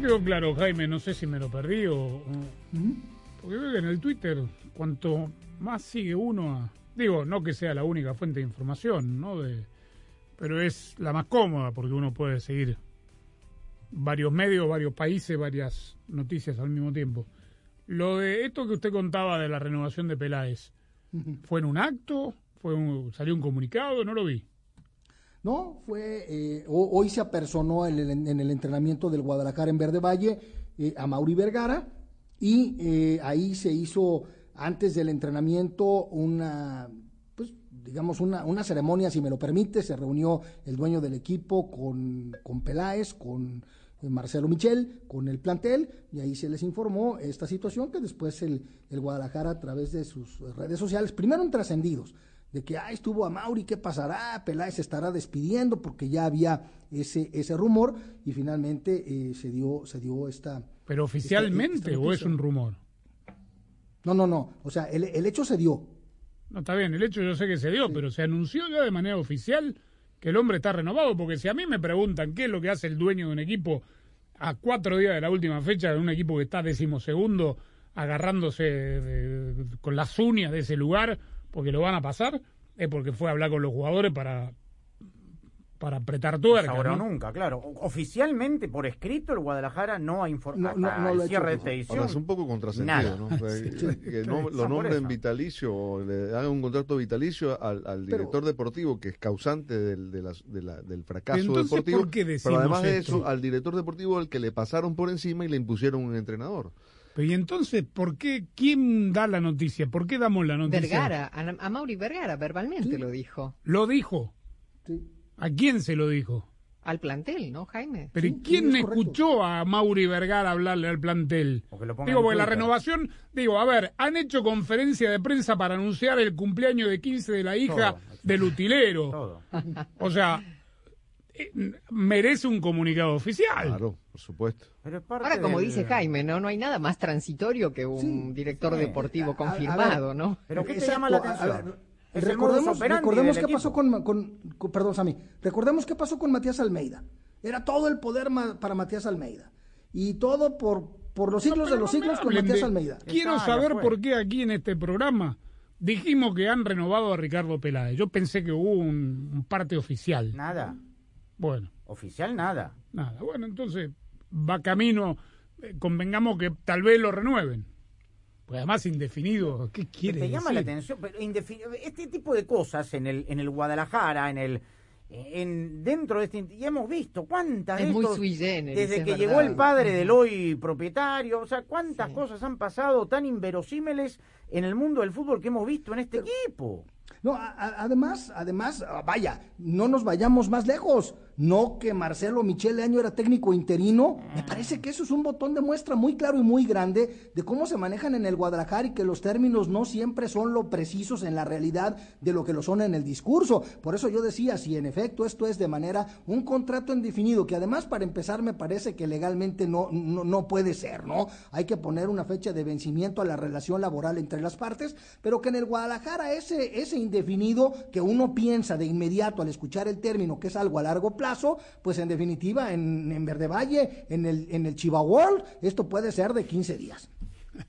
Speaker 1: Me quedó claro, Jaime, no sé si me lo perdí o... o- Porque veo que en el Twitter, cuanto más sigue uno a... Digo, no que sea la única fuente de información, ¿no? De, pero es la más cómoda porque uno puede seguir varios medios, varios países, varias noticias al mismo tiempo. Lo de esto que usted contaba de la renovación de Peláez, ¿fue en un acto? ¿Fue un- ¿Salió un comunicado? No lo vi.
Speaker 5: No, fue eh, ho- hoy se apersonó en el, en el entrenamiento del Guadalajara en Verde Valle eh, a Mauri Vergara y eh, ahí se hizo antes del entrenamiento una pues digamos una, una ceremonia si me lo permite se reunió el dueño del equipo con, con Peláez con eh, Marcelo Michel con el plantel y ahí se les informó esta situación que después el, el Guadalajara a través de sus redes sociales primero en trascendidos de que ah, estuvo a Mauri, ¿qué pasará? Peláez se estará despidiendo porque ya había ese, ese rumor y finalmente eh, se dio, se dio esta.
Speaker 1: ¿Pero oficialmente
Speaker 5: esta
Speaker 1: o es un rumor?
Speaker 5: No, no, no. O sea, el, el hecho se dio.
Speaker 1: No, está bien, el hecho yo sé que se dio, pero se anunció ya de manera oficial que el hombre está renovado, porque si a mí me preguntan qué es lo que hace el dueño de un equipo a cuatro días de la última fecha, de un equipo que está decimosegundo, agarrándose de- de- con las uñas de ese lugar, porque lo van a pasar, es porque fue a hablar con los jugadores para, para apretar tuerca.
Speaker 4: Ahora
Speaker 1: ¿no?
Speaker 4: nunca, claro. Oficialmente, por escrito, el Guadalajara no ha informado.
Speaker 5: No, no, no lo ha hecho.
Speaker 4: cierre de esta edición.
Speaker 2: Ahora es un poco contrasentido,
Speaker 4: Nada.
Speaker 2: ¿no? <laughs> Que-
Speaker 4: Sí.
Speaker 2: que no-
Speaker 4: Por
Speaker 2: lo nombren vitalicio o le hagan un contrato vitalicio al, al director deportivo que es causante del, de las- de la- del fracaso
Speaker 1: Pero entonces,
Speaker 2: deportivo.
Speaker 1: ¿por qué
Speaker 2: pero
Speaker 1: decimos
Speaker 2: además de eso, al director deportivo al que le pasaron por encima y le impusieron un entrenador.
Speaker 1: Pero y entonces, ¿por qué? ¿Quién da la noticia? ¿Por qué damos la noticia?
Speaker 3: Vergara, a, a Mauri Vergara verbalmente lo dijo.
Speaker 1: Lo dijo. ¿A quién se lo dijo?
Speaker 3: Al plantel, ¿no, Jaime?
Speaker 1: Pero ¿y quién escuchó a Mauri Vergara hablarle al plantel?
Speaker 4: lo
Speaker 1: Digo, porque la renovación, digo, a ver, han hecho conferencia de prensa para anunciar el cumpleaños de 15 de la hija del utilero. O sea, merece un comunicado oficial.
Speaker 2: Claro, por supuesto.
Speaker 3: Ahora, como dice Jaime, ¿no? No hay nada más transitorio que un director deportivo confirmado, ¿no?
Speaker 4: Pero ¿qué te llama la atención? Es
Speaker 5: recordemos recordemos qué pasó con, con- con- perdón, Sammy. Recordemos qué pasó con Matías Almeida. Era todo el poder ma- para Matías Almeida. Y todo por, por los siglos de los siglos con
Speaker 1: Hablen
Speaker 5: Matías
Speaker 1: de-
Speaker 5: Almeida.
Speaker 1: Quiero saber por qué aquí en este programa dijimos que han renovado a Ricardo Peláez. Yo pensé que hubo un, un parte oficial.
Speaker 4: Nada.
Speaker 1: Bueno.
Speaker 4: Oficial nada.
Speaker 1: Nada. Bueno, entonces va camino. eh, convengamos que tal vez lo renueven. Pues además indefinido. ¿Qué quiere
Speaker 4: te llama la atención pero indefi- este tipo de cosas en el en el Guadalajara en el en dentro de este y hemos visto cuántas
Speaker 3: Es
Speaker 4: de estos-
Speaker 3: sui generis,
Speaker 4: desde
Speaker 3: es
Speaker 4: que
Speaker 3: verdad.
Speaker 4: llegó el padre del hoy propietario o sea cuántas cosas han pasado tan inverosímiles en el mundo del fútbol que hemos visto en este equipo
Speaker 5: No, a- a- además, además, vaya, no nos vayamos más lejos. No que Marcelo Michele Año era técnico interino. Me parece que eso es un botón de muestra muy claro y muy grande de cómo se manejan en el Guadalajara y que los términos no siempre son lo precisos en la realidad de lo que lo son en el discurso. Por eso yo decía, si en efecto esto es de manera un contrato indefinido, que además para empezar me parece que legalmente no, no, no puede ser, ¿no? Hay que poner una fecha de vencimiento a la relación laboral entre las partes, pero que en el Guadalajara ese, ese indefinido que uno piensa de inmediato al escuchar el término que es algo a largo plazo, pues en definitiva en, en Verde Valle, en el, en el Chiva World, esto puede ser de 15 días. <laughs>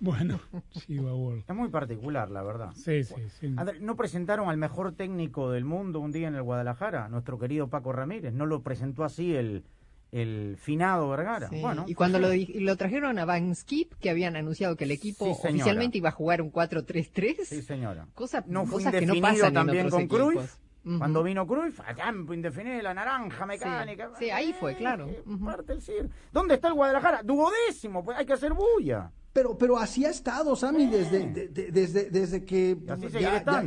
Speaker 1: Bueno, Chiva World.
Speaker 4: Es muy particular, la verdad.
Speaker 1: Sí, sí, sí.
Speaker 4: André, ¿No presentaron al mejor técnico del mundo un día en el Guadalajara? Nuestro querido Paco Ramírez. ¿No lo presentó así el, el finado Vergara?
Speaker 3: Sí,
Speaker 4: Bueno,
Speaker 3: y cuando
Speaker 4: sí.
Speaker 3: lo, lo trajeron a Van Skip, que habían anunciado que el equipo
Speaker 4: Sí,
Speaker 3: oficialmente iba a jugar un 4-3-3.
Speaker 4: Sí, señora.
Speaker 3: Cosa,
Speaker 4: No fue
Speaker 3: cosas que no
Speaker 4: indefinido
Speaker 3: pasan
Speaker 4: también
Speaker 3: en
Speaker 4: con
Speaker 3: otros
Speaker 4: Cruyff. Cuando vino Cruyff, a campo indefinido, la naranja mecánica.
Speaker 3: Sí, ahí fue, claro.
Speaker 4: Parte el circo. ¿Dónde está el Guadalajara? Duodécimo, pues hay que hacer bulla.
Speaker 5: Pero, pero así ha estado, Sammy, desde, de- de- desde, desde que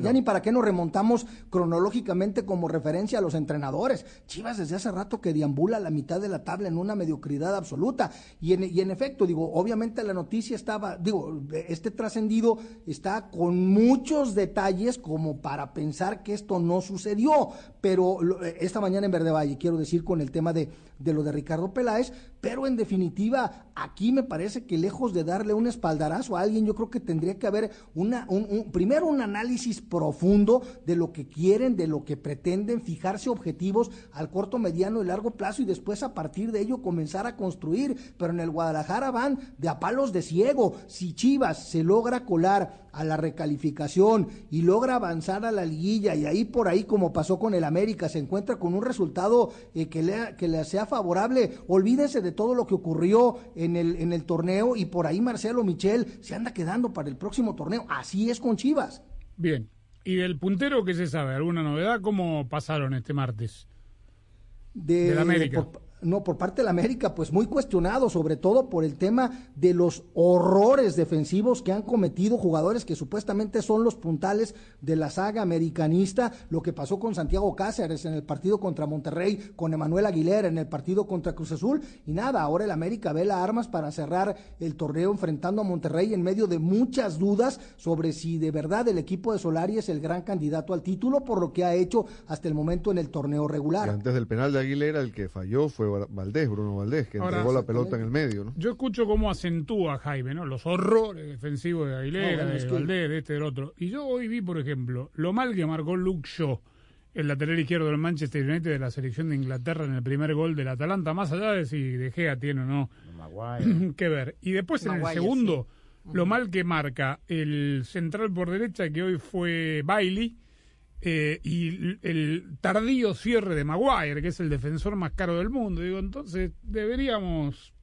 Speaker 5: ya, ni para qué nos remontamos cronológicamente como referencia a los entrenadores. Chivas desde hace rato que deambula a la mitad de la tabla en una mediocridad absoluta. Y en, y en efecto, digo, obviamente la noticia estaba, digo, este trascendido está con muchos detalles como para pensar que esto no sucedió. Pero lo- esta mañana en Verde Valle, quiero decir, con el tema de, de lo de Ricardo Peláez, pero en definitiva, aquí me parece que lejos de darle un espaldarazo a alguien, yo creo que tendría que haber una, un, primero un análisis profundo de lo que quieren, de lo que pretenden, fijarse objetivos al corto, mediano y largo plazo y después a partir de ello comenzar a construir. Pero en el Guadalajara van de a palos de ciego. Si Chivas se logra colar a la recalificación y logra avanzar a la liguilla y ahí por ahí como pasó con el América se encuentra con un resultado eh, que, le, que le sea favorable, olvídense de todo lo que ocurrió en el, en el torneo y por ahí Marcelo Michel se anda quedando para el próximo torneo. Así es con Chivas.
Speaker 1: Bien. ¿Y del puntero qué se sabe? ¿Alguna novedad? ¿Cómo pasaron este martes?
Speaker 5: de,
Speaker 1: Del América.
Speaker 5: por- no, por parte del América, pues muy cuestionado, sobre todo por el tema de los horrores defensivos que han cometido jugadores que supuestamente son los puntales de la saga americanista, lo que pasó con Santiago Cáceres en el partido contra Monterrey, con Emanuel Aguilera en el partido contra Cruz Azul, y nada, ahora el América ve las armas para cerrar el torneo enfrentando a Monterrey en medio de muchas dudas sobre si de verdad el equipo de Solari es el gran candidato al título, por lo que ha hecho hasta el momento en el torneo regular.
Speaker 2: antes del penal de Aguilera, el que falló fue Valdés, Bruno Valdés, que
Speaker 1: Ahora-
Speaker 2: entregó la pelota en el medio, ¿no?
Speaker 1: Yo escucho cómo acentúa Jaime, ¿no? Los horrores defensivos de Aguilera,
Speaker 5: No, bueno,
Speaker 1: de
Speaker 5: es que-
Speaker 1: Valdés, de este, del otro. Y yo hoy vi, por ejemplo, lo mal que marcó Luke Shaw, el lateral izquierdo del Manchester United de la selección de Inglaterra en el primer gol del Atalanta, más allá de si De Gea tiene o no <laughs> que ver. Y después en el segundo, lo mal que marca el central por derecha, que hoy fue Bailey, eh, y el tardío cierre de Maguire, que es el defensor más caro del mundo. Digo, entonces deberíamos,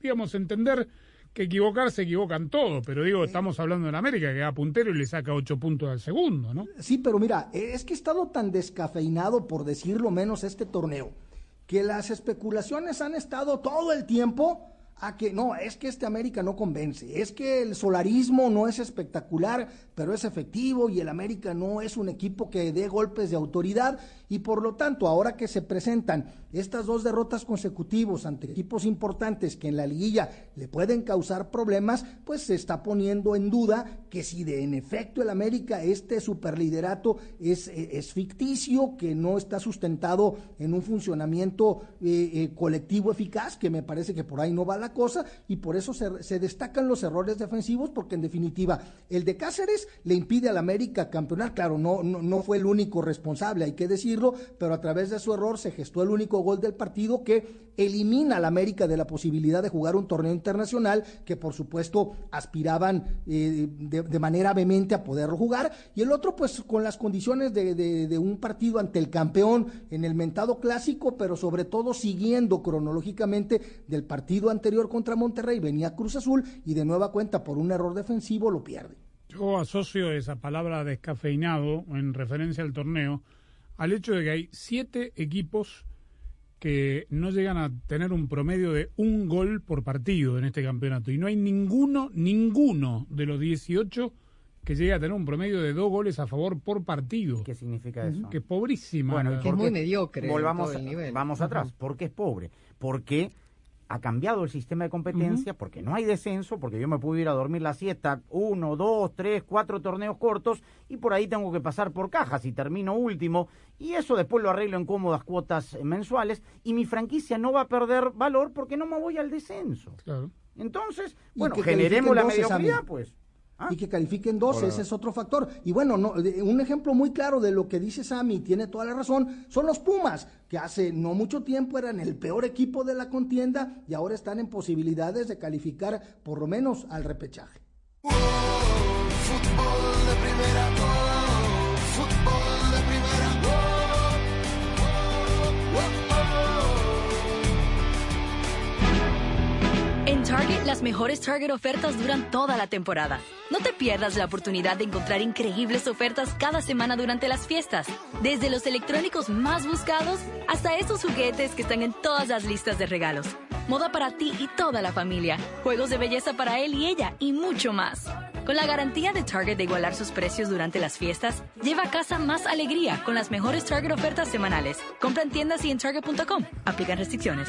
Speaker 1: digamos, entender que equivocar se equivocan todos, pero digo, estamos hablando en América, que va puntero y le saca ocho puntos al segundo, ¿no?
Speaker 5: Sí, pero mira, es que ha estado tan descafeinado, por decirlo menos, este torneo, que las especulaciones han estado todo el tiempo a que no, es que este América no convence, es que el solarismo no es espectacular, pero es efectivo y el América no es un equipo que dé golpes de autoridad y por lo tanto, ahora que se presentan estas dos derrotas consecutivos ante equipos importantes que en la liguilla le pueden causar problemas, pues se está poniendo en duda que si de en efecto el América este superliderato es, eh, es ficticio, que no está sustentado en un funcionamiento eh, eh, colectivo eficaz, que me parece que por ahí no va la cosa, y por eso se, se destacan los errores defensivos, porque en definitiva el de Cáceres le impide al América campeonar, claro, no, no, no fue el único responsable, hay que pero a través de su error se gestó el único gol del partido que elimina al América de la posibilidad de jugar un torneo internacional que por supuesto aspiraban eh, de, de manera vehemente a poderlo jugar y el otro pues con las condiciones de, de- de un partido ante el campeón en el mentado clásico pero sobre todo siguiendo cronológicamente del partido anterior contra Monterrey venía Cruz Azul y de nueva cuenta por un error defensivo lo pierde.
Speaker 1: Yo asocio esa palabra descafeinado en referencia al torneo al hecho de que hay siete equipos que no llegan a tener un promedio de un gol por partido en este campeonato. Y no hay ninguno, ninguno de los 18 que llegue a tener un promedio de dos goles a favor por partido.
Speaker 4: ¿Qué significa eso?
Speaker 1: Que es pobrísima.
Speaker 4: Bueno,
Speaker 1: la-
Speaker 4: ¿y
Speaker 3: Que es muy mediocre
Speaker 4: Volvamos,
Speaker 3: el nivel.
Speaker 4: vamos atrás. ¿Por qué es pobre? Porque ha cambiado el sistema de competencia, porque no hay descenso, porque yo me puedo ir a dormir la siesta uno, dos, tres, cuatro torneos cortos y por ahí tengo que pasar por cajas y termino último y eso después lo arreglo en cómodas cuotas eh, mensuales y mi franquicia no va a perder valor porque no me voy al descenso.
Speaker 1: Claro.
Speaker 4: Entonces, bueno, generemos la
Speaker 5: califiquen 12,
Speaker 4: mediocridad,
Speaker 5: Sammy.
Speaker 4: Pues.
Speaker 5: y que califiquen dos,
Speaker 2: Ahora-
Speaker 5: ese es otro factor. Y bueno, no, de- un ejemplo muy claro de lo que dice Sammy, tiene toda la razón, son los Pumas, que hace no mucho tiempo eran el peor equipo de la contienda y ahora están en posibilidades de calificar por lo menos al repechaje.
Speaker 13: Fútbol de primera,
Speaker 17: Target, las mejores Target ofertas duran toda la temporada. No te pierdas la oportunidad de encontrar increíbles ofertas cada semana durante las fiestas. Desde los electrónicos más buscados hasta esos juguetes que están en todas las listas de regalos. Moda para ti y toda la familia. Juegos de belleza para él y ella y mucho más. Con la garantía de Target de igualar sus precios durante las fiestas, lleva a casa más alegría con las mejores Target ofertas semanales. Compra en tiendas y en Target.com. Aplican restricciones.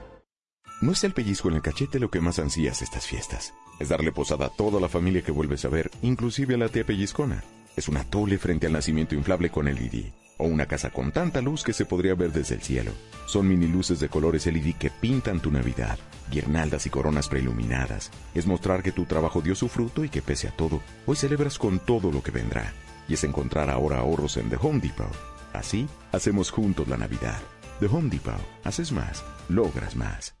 Speaker 7: No es el pellizco en el cachete lo que más ansías estas fiestas. Es darle posada a toda la familia que vuelves a ver, inclusive a la tía pellizcona. Es una tole frente al nacimiento inflable con LED. O una casa con tanta luz que se podría ver desde el cielo. Son mini luces de colores LED que pintan tu Navidad. Guirnaldas y coronas preiluminadas. Es mostrar que tu trabajo dio su fruto y que pese a todo, hoy celebras con todo lo que vendrá. Y es encontrar ahora ahorros en The Home Depot. Así, hacemos juntos la Navidad. The Home Depot. Haces más, logras más.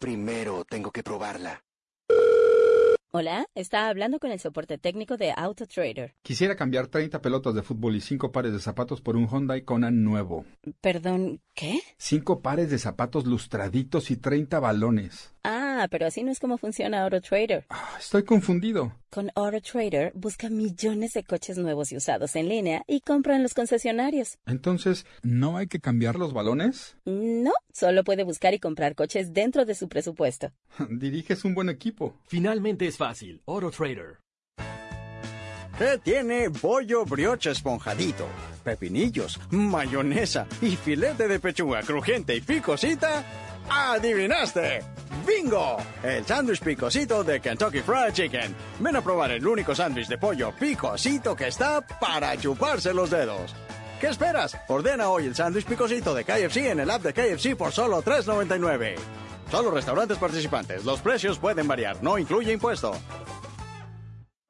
Speaker 18: Primero tengo que probarla.
Speaker 19: Hola, está hablando con el soporte técnico de AutoTrader.
Speaker 20: Quisiera cambiar 30 pelotas de fútbol y 5 pares de zapatos por un Hyundai Conan nuevo.
Speaker 19: Perdón, ¿qué?
Speaker 20: 5 pares de zapatos lustraditos y 30 balones.
Speaker 19: Ah, pero así no es como funciona AutoTrader.
Speaker 20: Estoy confundido.
Speaker 19: Con AutoTrader busca millones de coches nuevos y usados en línea y compra en los concesionarios.
Speaker 20: Entonces, ¿no hay que cambiar los balones?
Speaker 19: No, solo puede buscar y comprar coches dentro de su presupuesto. <laughs>
Speaker 20: Diriges un buen equipo.
Speaker 21: Finalmente es fácil. Oro Trader.
Speaker 22: ¿Qué tiene pollo brioche esponjadito, pepinillos, mayonesa y filete de pechuga crujiente y picosita? ¡Adivinaste! ¡Bingo! El sándwich picosito de Kentucky Fried Chicken. Ven a probar el único sándwich de pollo picosito que está para chuparse los dedos. ¿Qué esperas? Ordena hoy el sándwich picosito de KFC en el app de KFC por solo $3.99. Solo restaurantes participantes. Los precios pueden variar. No incluye impuesto.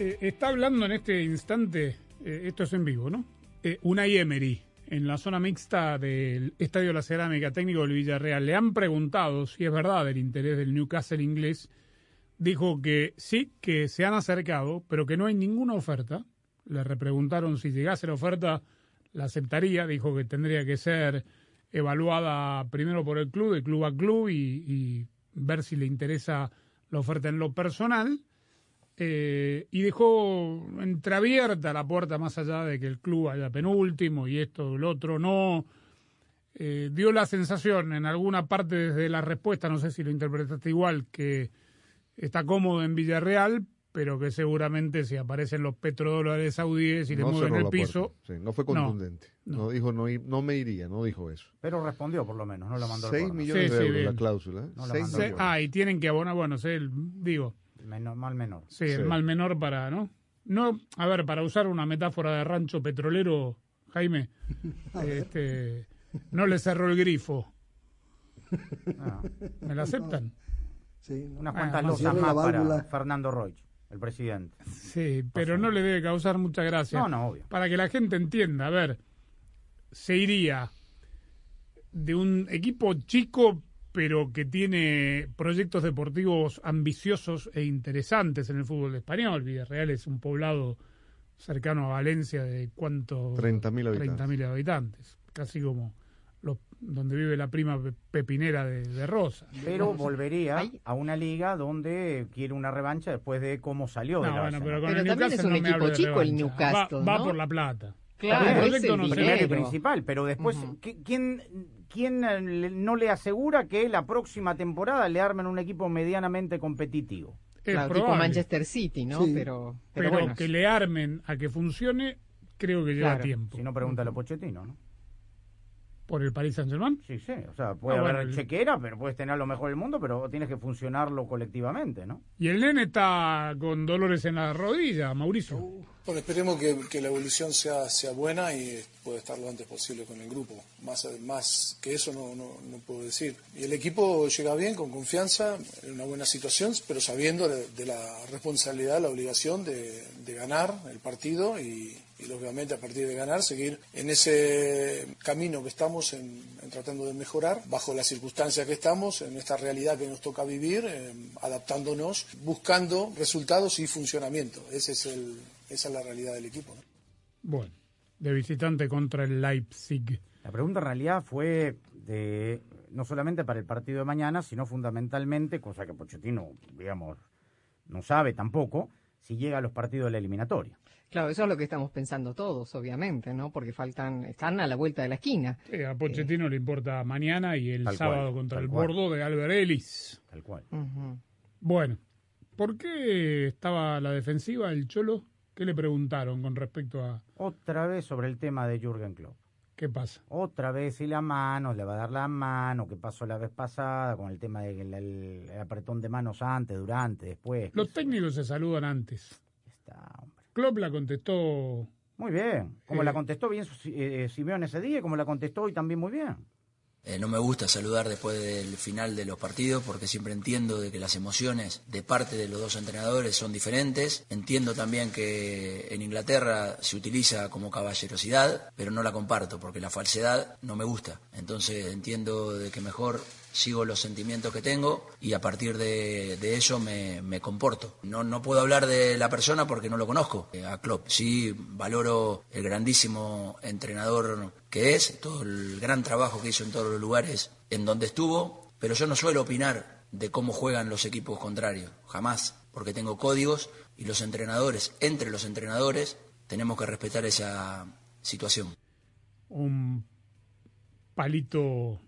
Speaker 1: Eh, está hablando en este instante, eh, esto es en vivo, ¿no? Eh, Unai Emery, en la zona mixta del Estadio La Cerámica Técnico del Villarreal. Le han preguntado si es verdad el interés del Newcastle inglés. Dijo que sí, que se han acercado, pero que no hay ninguna oferta. Le repreguntaron si llegase la oferta, la aceptaría. Dijo que tendría que ser evaluada primero por el club, de club a club, y, y ver si le interesa la oferta en lo personal. Eh, y dejó entreabierta la puerta más allá de que el club haya penúltimo y esto, el otro, no. Eh, dio la sensación en alguna parte desde la respuesta, no sé si lo interpretaste igual, que está cómodo en Villarreal, pero que seguramente si aparecen los petrodólares saudíes y le
Speaker 2: No
Speaker 1: mueven el piso.
Speaker 2: Sí, no fue contundente. No, dijo, no, no me iría, no dijo eso.
Speaker 4: Pero respondió por lo menos, no la mandó al
Speaker 2: 6
Speaker 4: córner.
Speaker 2: millones
Speaker 1: Sí,
Speaker 2: de
Speaker 1: sí,
Speaker 2: euros la cláusula. ¿eh?
Speaker 4: No la mandó.
Speaker 1: Ah, y tienen que abonar, bueno, sé, digo,
Speaker 4: Menor- mal menor.
Speaker 1: sí, el
Speaker 2: Sí.
Speaker 1: mal menor para, ¿no? No, a ver, para usar una metáfora de rancho petrolero, Jaime, <laughs> este, no le cerró el grifo.
Speaker 4: Ah,
Speaker 1: ¿Me la aceptan?
Speaker 5: Sí,
Speaker 4: unas
Speaker 1: Ah,
Speaker 4: cuantas losas
Speaker 5: la
Speaker 4: más para. Fernando Roig, el presidente.
Speaker 1: Sí, pero no le debe causar mucha gracia.
Speaker 4: No, no, obvio.
Speaker 1: Para que la gente entienda, a ver, se iría de un equipo chico, pero que tiene proyectos deportivos ambiciosos e interesantes en el fútbol español. Villarreal es un poblado cercano a Valencia de cuánto
Speaker 2: 30.000 habitantes.
Speaker 1: 30.000 habitantes, casi como los, donde vive la prima pe- pepinera de, de Rosa.
Speaker 4: Pero volvería a una liga donde quiere una revancha después de cómo salió de la
Speaker 1: bueno, pero con
Speaker 3: Pero
Speaker 1: el
Speaker 3: también es
Speaker 1: Newcastle
Speaker 3: un
Speaker 1: no
Speaker 3: equipo chico el. Newcastle,
Speaker 1: Va, va
Speaker 3: ¿no?
Speaker 1: por la plata.
Speaker 3: Claro,
Speaker 1: el proyecto
Speaker 3: es
Speaker 1: no
Speaker 4: Primero y principal, pero después, ¿qui- ¿quién, quién eh, le- no le asegura que la próxima temporada le armen un equipo medianamente competitivo?
Speaker 1: Es
Speaker 3: Claro, tipo. Manchester City, ¿no?
Speaker 5: Sí.
Speaker 3: Pero,
Speaker 1: pero,
Speaker 3: pero, bueno,
Speaker 1: que le armen a que funcione, creo que lleva
Speaker 3: Claro.
Speaker 1: tiempo.
Speaker 4: Si no, pregúntale a Pochettino, ¿no?
Speaker 1: ¿Por el Paris Saint-Germain?
Speaker 4: Sí, sí, o sea, puede
Speaker 1: Ah,
Speaker 4: haber
Speaker 1: bueno,
Speaker 4: chequera, pero puedes tener lo mejor del mundo, pero tienes que funcionarlo colectivamente, ¿no?
Speaker 1: Y el nene está con dolores en la rodilla, Mauricio.
Speaker 23: Bueno, esperemos que, que la evolución sea, sea buena y pueda estar lo antes posible con el grupo. Más, más que eso no, no, no puedo decir. Y el equipo llega bien, con confianza, en una buena situación, pero sabiendo de, de la responsabilidad, la obligación de, de ganar el partido y, y, lógicamente, a partir de ganar, seguir en ese camino que estamos en, en tratando de mejorar, bajo las circunstancias que estamos, en esta realidad que nos toca vivir, eh, adaptándonos, buscando resultados y funcionamiento. Ese es el, esa es la realidad del equipo. ¿no?
Speaker 1: Bueno, de visitante contra el Leipzig.
Speaker 4: La pregunta en realidad fue de no solamente para el partido de mañana, sino fundamentalmente, cosa que Pochettino, digamos, no sabe tampoco, si llega a los partidos de la eliminatoria.
Speaker 3: Claro, eso es lo que estamos pensando todos, obviamente, ¿no? Porque faltan, están a la vuelta de la esquina.
Speaker 1: Sí, a Pochettino le importa mañana y el sábado
Speaker 4: cual,
Speaker 1: contra el
Speaker 4: cual.
Speaker 1: bordo de Albert Ellis.
Speaker 4: Tal cual.
Speaker 1: Bueno, ¿por qué estaba la defensiva el Cholo? ¿Qué le preguntaron con respecto a
Speaker 4: Otra vez sobre el tema de Jürgen Klopp.
Speaker 1: qué pasa?
Speaker 4: Otra vez si la mano, le va a dar la mano, que pasó la vez pasada con el tema del el, el apretón de manos antes, durante, después.
Speaker 1: Los técnicos se saludan antes.
Speaker 4: Está.
Speaker 1: Klopp la contestó
Speaker 4: Muy bien. Como
Speaker 1: Eh,
Speaker 4: la contestó bien eh, Simeone ese día, como la contestó hoy también muy bien.
Speaker 24: Eh, no me gusta saludar después del final de los partidos porque siempre entiendo de que las emociones de parte de los dos entrenadores son diferentes. Entiendo también que en Inglaterra se utiliza como caballerosidad, pero no la comparto porque la falsedad no me gusta. Entonces entiendo de que mejor sigo los sentimientos que tengo y a partir de, eso me, me comporto. No, no puedo hablar de la persona porque no lo conozco, eh, a Klopp. Sí valoro el grandísimo entrenador que es, todo el gran trabajo que hizo en todos los lugares en donde estuvo, pero yo no suelo opinar de cómo juegan los equipos contrarios, jamás, porque tengo códigos y los entrenadores, entre los entrenadores, tenemos que respetar esa situación.
Speaker 1: un palito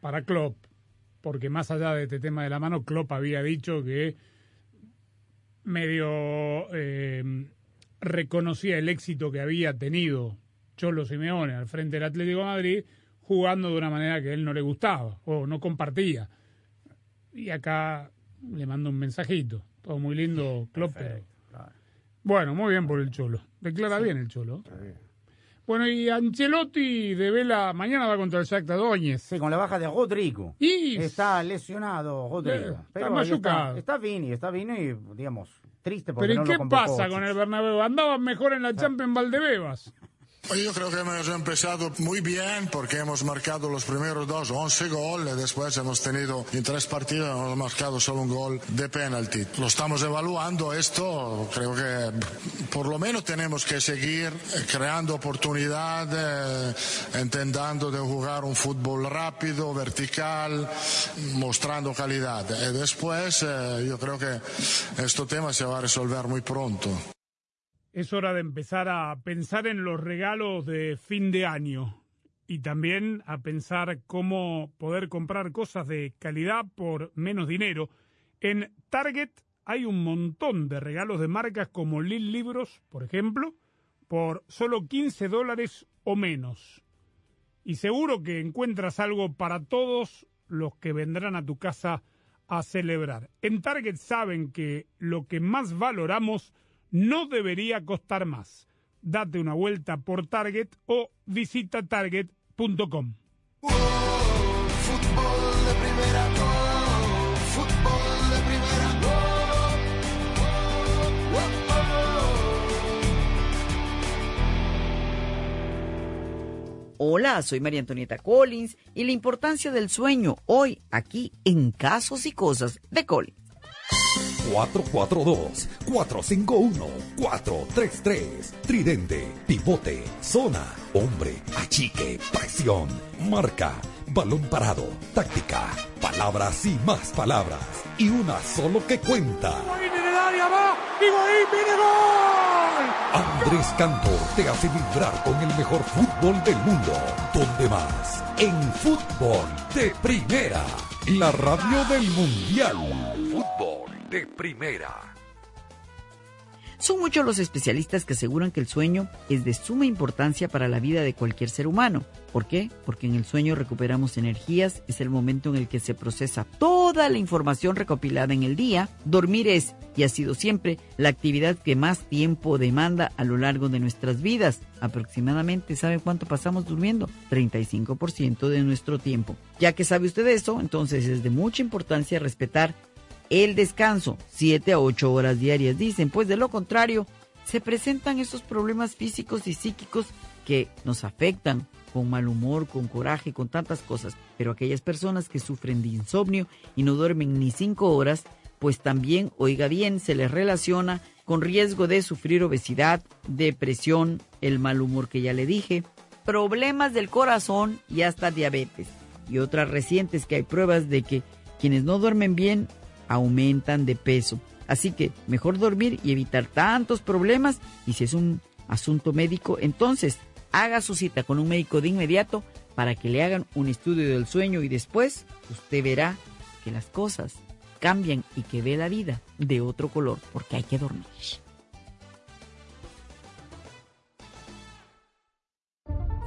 Speaker 1: para Klopp, porque más allá de este tema de la mano, Klopp había dicho que medio eh, reconocía el éxito que había tenido Cholo Simeone al frente del Atlético de Madrid, jugando de una manera que él no le gustaba o no compartía. Y acá le mando un mensajito. Todo muy lindo, Klopp. pero- Bueno, muy bien por el Cholo. Declara bien el Cholo. Bueno, y Ancelotti de Vela mañana va contra el Shakhtar Donetsk.
Speaker 4: Sí, con la baja de Rodrigo.
Speaker 1: Y
Speaker 4: Está lesionado Rodrigo.
Speaker 1: Eh, está
Speaker 4: pero ahí
Speaker 1: machucado.
Speaker 4: está, está Vini, está Vini y, digamos, triste porque
Speaker 1: Pero ¿y
Speaker 4: no
Speaker 1: qué
Speaker 4: lo
Speaker 1: pasa con el Bernabéu? Andaban mejor en la Champions Valdebebas.
Speaker 25: Yo creo que hemos empezado muy bien porque hemos marcado los primeros dos, 11 goles, después hemos tenido en tres partidos, hemos marcado solo un gol de penalti. Lo estamos evaluando esto, creo que por lo menos tenemos que seguir creando oportunidades, intentando de jugar un fútbol rápido, vertical, mostrando calidad. Y después eh, yo creo que este tema se va a resolver muy pronto.
Speaker 1: Es hora de empezar a pensar en los regalos de fin de año y también a pensar cómo poder comprar cosas de calidad por menos dinero. En Target hay un montón de regalos de marcas como Lil Libros, por ejemplo, por solo 15 dólares o menos. Y seguro que encuentras algo para todos los que vendrán a tu casa a celebrar. En Target saben que lo que más valoramos no debería costar más. Date una vuelta por Target o visita target.com.
Speaker 26: Hola, soy María Antonieta Collins y la importancia del sueño hoy aquí en Casos y Cosas de Collins.
Speaker 16: 442-451-433. Tridente, pivote, zona, hombre, achique, presión, marca, balón parado, táctica, palabras y más palabras. Y una solo que cuenta. Andrés Cantor te hace vibrar con el mejor fútbol del mundo. ¿Dónde más? En fútbol de primera. La radio del mundial. Primera.
Speaker 26: Son muchos los especialistas que aseguran que el sueño es de suma importancia para la vida de cualquier ser humano. ¿Por qué? Porque en el sueño recuperamos energías, es el momento en el que se procesa toda la información recopilada en el día. Dormir es, y ha sido siempre, la actividad que más tiempo demanda a lo largo de nuestras vidas. Aproximadamente, ¿saben cuánto pasamos durmiendo? 35% de nuestro tiempo. Ya que sabe usted eso, entonces es de mucha importancia respetar el descanso, 7 a 8 horas diarias, dicen, pues de lo contrario, se presentan esos problemas físicos y psíquicos que nos afectan con mal humor, con coraje, con tantas cosas. Pero aquellas personas que sufren de insomnio y no duermen ni 5 horas, pues también, oiga bien, se les relaciona con riesgo de sufrir obesidad, depresión, el mal humor que ya le dije, problemas del corazón y hasta diabetes. Y otras recientes que hay pruebas de que quienes no duermen bien aumentan de peso. Así que mejor dormir y evitar tantos problemas y si es un asunto médico, entonces haga su cita con un médico de inmediato para que le hagan un estudio del sueño y después usted verá que las cosas cambian y que ve la vida de otro color porque hay que dormir.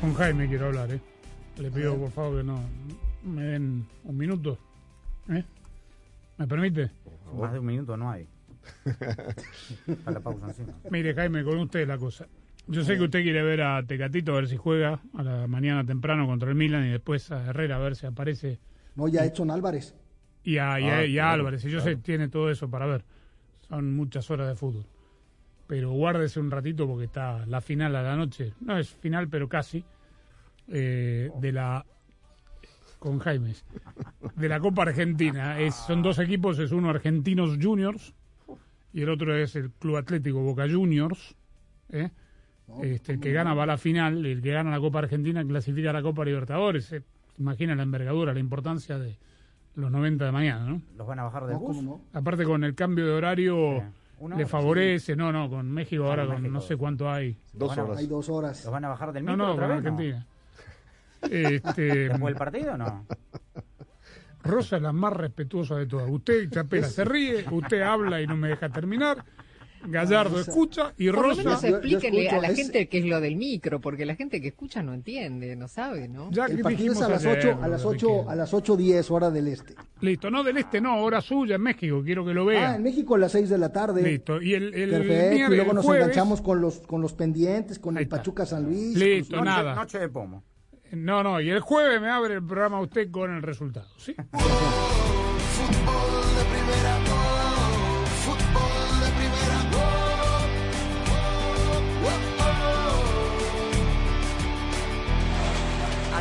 Speaker 1: Con Jaime quiero hablar, ¿eh? Le pido por favor que no me den un minuto. ¿eh? ¿Me permite?
Speaker 4: Más de un minuto no hay. <laughs> Está la pausa encima.
Speaker 1: Mire, Jaime, con usted la cosa. Yo sé que usted quiere ver a Tecatito a ver si juega a la mañana temprano contra el Milan y después a Herrera a ver si aparece.
Speaker 5: No, ya Edson Álvarez.
Speaker 1: Y a, y a-
Speaker 5: Ah,
Speaker 1: y a
Speaker 5: claro,
Speaker 1: Álvarez. Y yo
Speaker 5: claro.
Speaker 1: sé, tiene todo eso para ver. Son muchas horas de fútbol. Pero guárdese un ratito porque está la final a la noche. No es final, pero casi. eh, de la. Con Jaimes. De la Copa Argentina. Es, son dos equipos: es uno Argentinos Juniors y el otro es el Club Atlético Boca Juniors. ¿eh? Este, el que gana va a la final, y el que gana la Copa Argentina clasifica a la Copa Libertadores. Eh, Imagina la envergadura, la importancia de los 90 de mañana, ¿no?
Speaker 4: ¿Los van a bajar del bus?
Speaker 1: Aparte con el cambio de horario
Speaker 4: una
Speaker 1: le
Speaker 4: hora,
Speaker 1: favorece, no, no, con México
Speaker 4: Ah,
Speaker 1: ahora
Speaker 4: con México.
Speaker 1: no sé cuánto hay.
Speaker 4: Dos a- horas.
Speaker 5: Hay dos horas.
Speaker 4: ¿Los van a bajar del
Speaker 1: No,
Speaker 4: micro
Speaker 1: no,
Speaker 4: otra
Speaker 1: con
Speaker 4: vez? no?
Speaker 1: Argentina. Este,
Speaker 4: ¿Después del partido o no?
Speaker 1: Rosa es la más respetuosa de todas. Usted, Chapela, se ríe, usted habla y no me deja terminar. Gallardo escucha y
Speaker 3: Por lo
Speaker 1: Rosa...
Speaker 3: menos explíquenle a la
Speaker 5: es-
Speaker 3: gente qué es lo del micro, porque la gente que escucha no entiende, no sabe, ¿no?
Speaker 5: el partido es a las 8, a las 8, a las 8.10 hora del este.
Speaker 1: Listo, no del este, no, hora suya en México, quiero que lo vea.
Speaker 5: Ah, en México a las 6 de la tarde.
Speaker 1: Listo, y el, el
Speaker 5: Perfecto, y luego nos
Speaker 1: jueves-
Speaker 5: enganchamos con los con los pendientes, con el Pachuca San Luis.
Speaker 1: Listo,
Speaker 5: con-
Speaker 1: nada.
Speaker 4: Noche de pomo.
Speaker 1: No, no, y el jueves me abre el programa usted con el resultado, ¿sí? <laughs>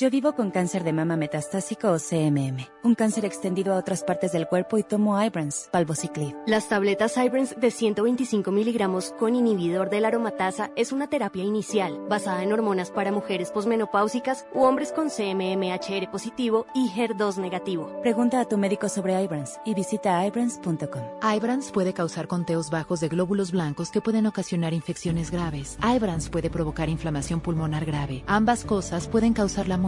Speaker 9: Yo vivo con cáncer de mama metastásico o CMM, un cáncer extendido a otras partes del cuerpo y tomo Ibrance, Palvociclib.
Speaker 27: Las tabletas Ibrance de 125 miligramos con inhibidor de la aromatasa es una terapia inicial basada en hormonas para mujeres posmenopáusicas u hombres con CMMHR positivo y HER2 negativo.
Speaker 9: Pregunta a tu médico sobre Ibrance y visita ibrance.com.
Speaker 28: Ibrance puede causar conteos bajos de glóbulos blancos que pueden ocasionar infecciones graves. Ibrance puede provocar inflamación pulmonar grave. Ambas cosas pueden causar la muerte.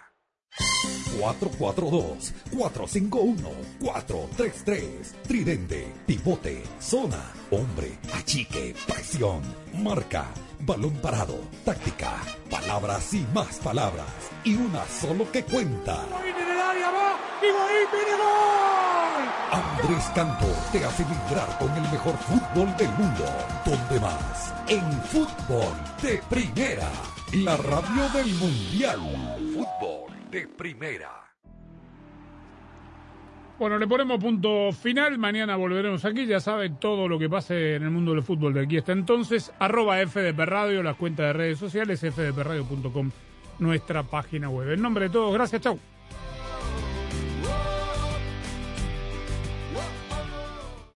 Speaker 16: 442-451-433. Tridente, pivote, zona, hombre, achique, presión, marca, balón parado, táctica, palabras y más palabras. Y una solo que cuenta. Andrés Cantor te hace vibrar con el mejor fútbol del mundo. ¿Dónde más? En fútbol de primera. La radio del mundial. Fútbol de primera.
Speaker 1: Bueno, le ponemos punto final. Mañana volveremos aquí. Ya saben todo lo que pase en el mundo del fútbol de aquí hasta entonces. Arroba FDP Radio, las cuentas de redes sociales, fdpradio.com, nuestra página web. En nombre de todos, gracias, chau.